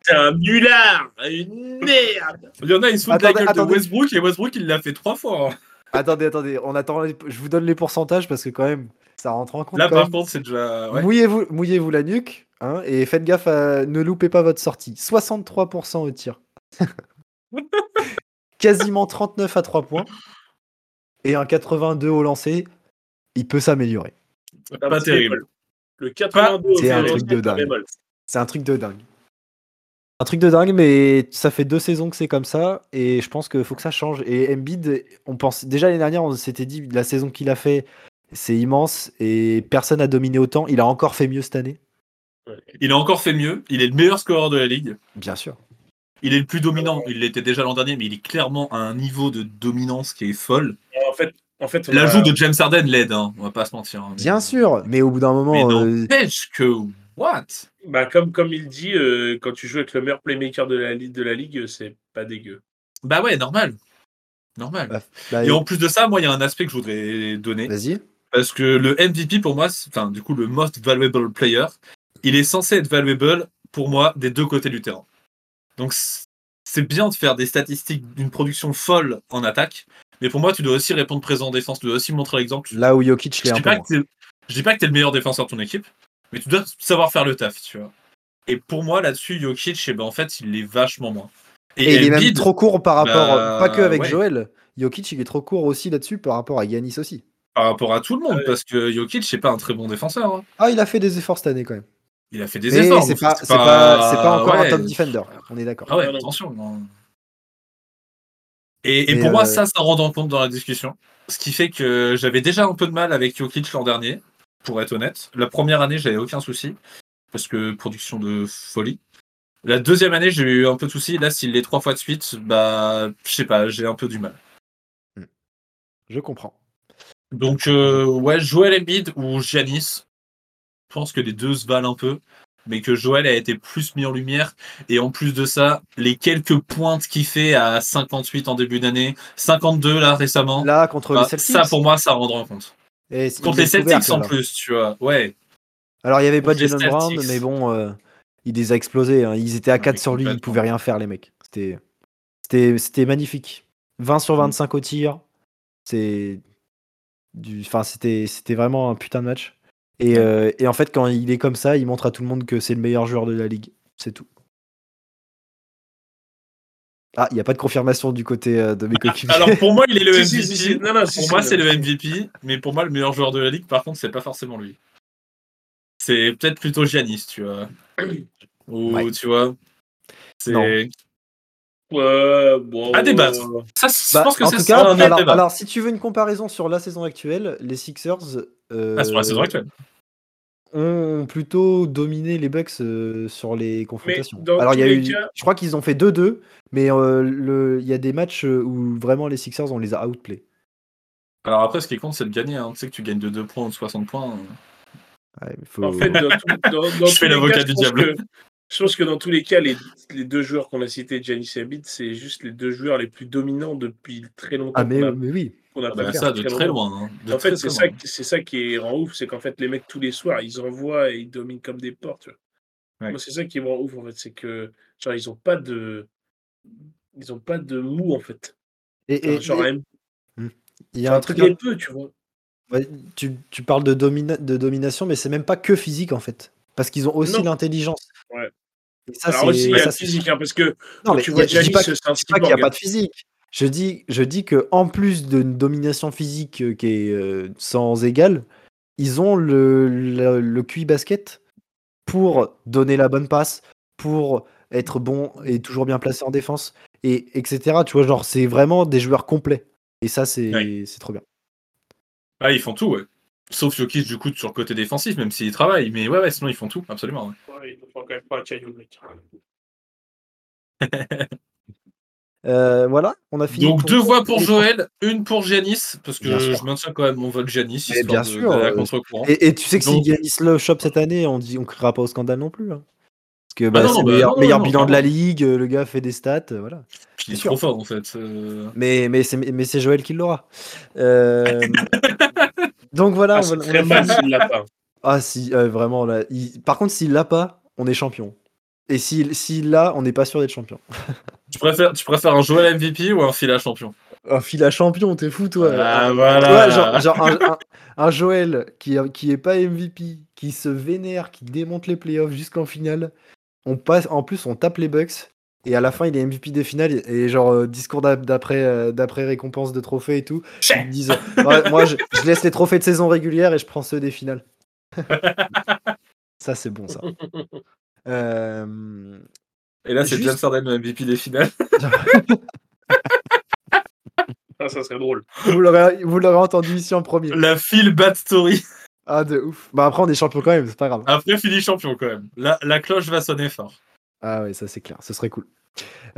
C'est un nulard Une merde Il y en a, ils se foutent la gueule attendez. de Westbrook et Westbrook, il l'a fait trois fois. hein. attendez, attendez, on attend, je vous donne les pourcentages parce que quand même, ça rentre en compte. Là, quand par même. contre, c'est déjà. Ouais. Mouillez-vous, mouillez-vous la nuque, hein, et faites gaffe à ne loupez pas votre sortie. 63% au tir. Quasiment 39 à 3 points. Et un 82 au lancer. Il peut s'améliorer. Pas terrible. Le 82 C'est un au truc de dingue. C'est un truc de dingue. Un truc de dingue, mais ça fait deux saisons que c'est comme ça, et je pense qu'il faut que ça change. Et Embiid, on pense déjà l'année dernière, on s'était dit la saison qu'il a fait, c'est immense, et personne n'a dominé autant. Il a encore fait mieux cette année, Il a encore fait mieux. Il est le meilleur scoreur de la ligue. bien sûr. Il est le plus dominant. Il l'était déjà l'an dernier, mais il est clairement à un niveau de dominance qui est folle. En fait, en fait, L'ajout a- de James Harden l'aide, hein, on va pas se mentir. hein. Bien sûr, mais au bout d'un Mais moment, euh, n'empêche que. What? Bah, comme, comme il dit, euh, quand tu joues avec le meilleur playmaker de la, de la ligue, c'est pas dégueu. Bah ouais, normal. Normal. Bah, bah, Et en plus de ça, moi, il y a un aspect que je voudrais donner. vas-y. Parce que le MVP, pour moi, enfin, du coup, le most valuable player, il est censé être valuable, pour moi, des deux côtés du terrain. Donc, c'est bien de faire des statistiques d'une production folle en attaque, mais pour moi, tu dois aussi répondre présent en défense, tu dois aussi montrer l'exemple. Là où Jokic l'est un peu moins. je dis pas que tu es le meilleur défenseur de ton équipe, mais tu dois savoir faire le taf, tu vois. Et pour moi, là-dessus, Jokic, eh ben, en fait, il est vachement moins. Et il est même trop court par rapport, bah, pas que avec ouais. Joel. Jokic, il est trop court aussi là-dessus par rapport à Yanis aussi. Par rapport à tout le monde, Ouais. parce que Jokic, c'est pas un très bon défenseur. hein. Ah, il a fait des efforts cette année quand même. Il a fait des Mais efforts. c'est mais pas, encore un top defender. On est d'accord. Ah ouais, attention. non. Et, pour moi, euh, ça, ça rend en compte dans la discussion. Ce qui fait que j'avais déjà un peu de mal avec Jokic l'an dernier, pour être honnête. La première année, j'avais aucun souci, parce que production de folie. La deuxième année, j'ai eu un peu de soucis. Là, s'il l'est trois fois de suite, bah, je sais pas, j'ai un peu du mal. Je comprends. Donc, euh, ouais, Joel Embiid ou Giannis. Je pense que les deux se valent un peu, mais que Joel a été plus mis en lumière. Et en plus de ça, les quelques pointes qu'il fait à 58 en début d'année, 52 là récemment, Là, contre bah, les Celtics. ça pour moi, ça rendra en compte. et Contre les Celtics en plus, tu vois. Ouais, Alors, il n'y avait pas Contre Jalen Brown, mais bon, euh, il les a explosés. hein. Ils étaient à Ouais, 4 sur lui, ils complètement. pouvaient rien faire, les mecs. C'était, c'était, c'était magnifique. 20 sur 25 au tir. C'est du, enfin, c'était, c'était vraiment un putain de match. Et, euh, et en fait, quand il est comme ça, il montre à tout le monde que c'est le meilleur joueur de la ligue. C'est tout. Ah, il n'y a pas de confirmation du côté euh, de mes coéquipiers. Alors pour moi, il est le MVP. si, si, si. Non, non, si, pour si, moi, c'est le MVP, mais pour moi, le meilleur joueur de la ligue, par contre, c'est pas forcément lui. C'est peut-être plutôt Giannis, tu vois. Ou Ouais. tu vois. C'est. Ouais, bon, À débattre. ça, je Bah, pense que ça alors, débat. alors, si tu veux une comparaison sur la saison actuelle, les Sixers euh, Ah, sur la saison actuelle. ont plutôt dominé les Bucks euh, sur les confrontations. alors, il y a eu, cas- je crois qu'ils ont fait 2-2, mais euh, le- il y a des matchs où vraiment les Sixers on les a outplay. Alors après, ce qui compte, c'est de gagner. hein. Tu sais que tu gagnes de 2 points ou de 60 points. Ouais, mais faut- En fait, dans, tout- dans- dans Je fais l'avocat du diable. Je pense que dans tous les cas, les, les deux joueurs qu'on a cités, Giannis et Embiid, c'est juste les deux joueurs les plus dominants depuis très longtemps. ah mais, qu'on a- mais oui. qu'on a Ah pas bah, fait ça, depuis de très longtemps. loin. hein. De En fait, c'est ça, c'est ça qui rend ouf, c'est qu'en fait, les mecs, tous les soirs, ils envoient et ils dominent comme des portes. tu vois. Ouais. Moi, c'est ça qui me rend ouf, en fait, c'est que, genre, ils ont pas de. Ils ont pas de mou, en fait. Et, et- genre, et- M- il y a genre, un truc. très peu, tu vois. ouais, tu, tu parles de, domina- de domination, mais c'est même pas que physique en fait, parce qu'ils ont aussi Non. l'intelligence. Ouais. Et ça, Alors aussi, il y a ça, physique, hein, parce que Non, mais tu vois a- je dis Giannis, pas, c'est que- un je dis pas qu'il n'y a pas de physique. Je dis, je dis que en plus d'une domination physique euh, qui est euh, sans égal, ils ont le, le, le QI basket pour donner la bonne passe, pour être bon et toujours bien placé en défense, et etc. Tu vois, genre, c'est vraiment des joueurs complets. Et ça, c'est Ouais. c'est trop bien. Ah, ils font tout, ouais. Sauf Jokic, du coup, sur le côté défensif, même s'il travaille. Mais ouais, ouais, sinon, ils font tout, absolument. ouais. Ouais, il ne quand même pas. Euh, voilà, on a fini. Donc, pour- deux voix pour Joël, une pour Giannis, parce que je maintiens quand même mon vote Giannis, Mais bien de- sûr, euh. Et, et tu sais que Donc- si Giannis le chope cette année, on dit on criera pas au scandale non plus. hein. Parce que bah, Ah non, c'est le bah, meilleur, non, non, meilleur non, bilan de la ligue, euh, le gars fait des stats, euh, voilà. Il est sûr. trop fort, en fait. euh. Mais, mais c'est mais c'est Joël qui l'aura. Donc voilà, Ah, on, va- très mal s'il l'a pas. Ah si, euh, vraiment là. il- Par contre, s'il l'a pas, on est champion. Et s'il s'il l'a, on n'est pas sûr d'être champion. Tu, préfères, tu préfères un Joël MVP ou un Fila champion? Un fil à champion, t'es fou toi. Ah, Un- voilà. Ouais, genre, genre un, un- un Joël qui, qui est pas MVP, qui se vénère, qui démonte les playoffs jusqu'en finale. On passe, en plus, on tape les Bucks. Et à la fin, il est MVP des finales. Et, genre, euh, discours d'après euh, d'après récompense de trophées et tout. Ils disent Ouais, Moi, je, je laisse les trophées de saison régulière et je prends ceux des finales. ça, c'est bon, ça. Euh, Et là, c'est Juste- James Harden le MVP des finales. Ah, ça serait drôle. vous l'aurez entendu ici en premier. La feel bad story. Ah, de ouf. Bah, après, on est champion quand même, c'est pas grave. Après, Philly champion quand même. La, la cloche va sonner fort. Ah ouais, ça c'est clair, ce serait cool.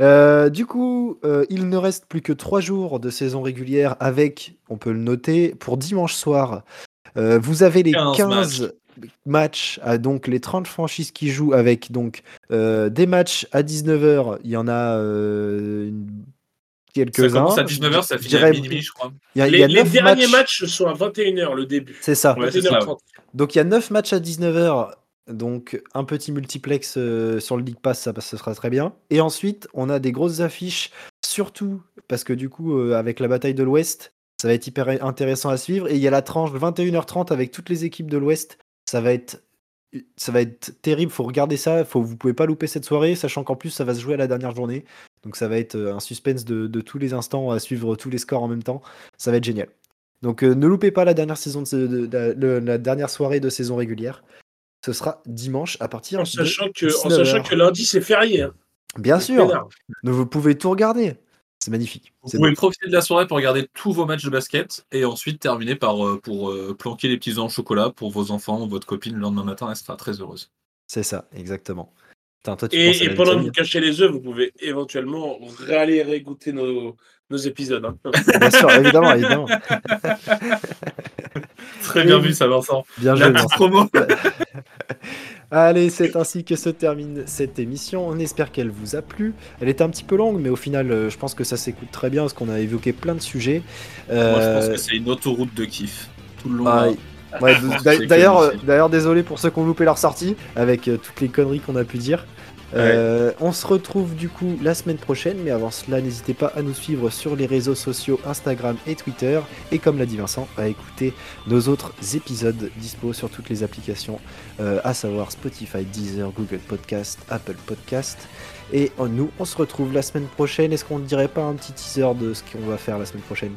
Euh, du coup, euh, il ne reste plus que trois jours de saison régulière avec, on peut le noter, pour dimanche soir. euh, vous avez les 15 15, matchs, ah, donc les 30 franchises qui jouent avec donc euh, des matchs à 19h, il y en a euh, Ça quelques-uns. commence à 19h, ça finit à minuit, je crois. Il y a, il y Les, a les derniers matchs- matchs sont à 21h, le début. C'est ça. Ouais, c'est ça, 21h30. Donc il y a 9 matchs à 19h, donc un petit multiplex euh, sur le League Pass, ça, sera très bien. Et ensuite, on a des grosses affiches, surtout parce que du coup, euh, avec la bataille de l'Ouest, ça va être hyper intéressant à suivre. Et il y a la tranche 21h30 avec toutes les équipes de l'Ouest. Ça va être ça va terrible, faut regarder ça, faut, vous pouvez pas louper cette soirée, sachant qu'en plus ça va se jouer à la dernière journée. Donc ça va être euh, un suspense de, tous les instants à suivre tous les scores en même temps. Ça va être génial. Donc ne loupez pas la dernière soirée de saison régulière. Ce sera dimanche à partir En de sachant, que, en 19 sachant que lundi, c'est férié. hein. Bien sûr, peinard. mais vous pouvez tout regarder. C'est magnifique. Vous pouvez profiter de la soirée pour regarder tous vos matchs de basket et ensuite terminer par euh, pour euh, planquer les petits œufs en chocolat pour vos enfants ou votre copine le lendemain matin. Elle sera très heureuse. C'est ça, exactement. Putain, toi, tu penses à Et, pendant que vous cachez les œufs, vous pouvez éventuellement aller réécouter nos, nos épisodes. hein. Bien sûr, évidemment, évidemment. Très bien vu ça, Vincent. Bien joué. petite Vincent. promo. Allez, c'est ainsi que se termine cette émission. On espère qu'elle vous a plu. Elle était un petit peu longue, mais au final, euh, je pense que ça s'écoute très bien parce qu'on a évoqué plein de sujets. Moi, je pense Euh, que c'est une autoroute de kiff. Tout le long. là. Ouais, D'ailleurs, euh, d'ailleurs, désolé pour ceux qui ont loupé leur sortie avec euh, toutes les conneries qu'on a pu dire. Euh, on se retrouve du coup la semaine prochaine, mais avant cela, n'hésitez pas à nous suivre sur les réseaux sociaux Instagram et Twitter. Et comme l'a dit Vincent, à écouter nos autres épisodes dispo sur toutes les applications, euh, à savoir Spotify, Deezer, Google Podcast, Apple Podcast. Et euh, nous, on se retrouve la semaine prochaine. Est-ce qu'on ne dirait pas un petit teaser de ce qu'on va faire la semaine prochaine?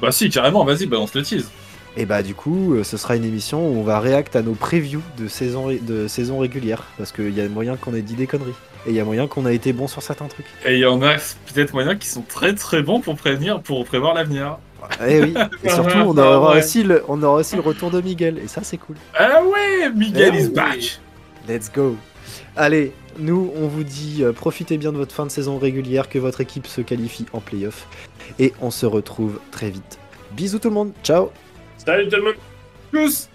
Bah si, carrément, vas-y, balance le tease. Et bah du coup, euh, ce sera une émission où on va réact à nos previews de saison, ré- de saison régulière. Parce qu'il y a moyen qu'on ait dit des conneries. Et il y a moyen qu'on a été bon sur certains trucs. Et il y en a peut-être moyen qui sont très très bons pour prévenir, pour prévoir l'avenir. Eh oui. Et surtout, on aura, ouais. aussi le, on aura aussi le retour de Miguel. Et ça, c'est cool. Ah ouais, Miguel Eh is oui. back. Let's go. Allez, nous, on vous dit euh, profitez bien de votre fin de saison régulière, que votre équipe se qualifie en playoff. Et on se retrouve très vite. Bisous tout le monde. Ciao. Salut tout le monde Tchuss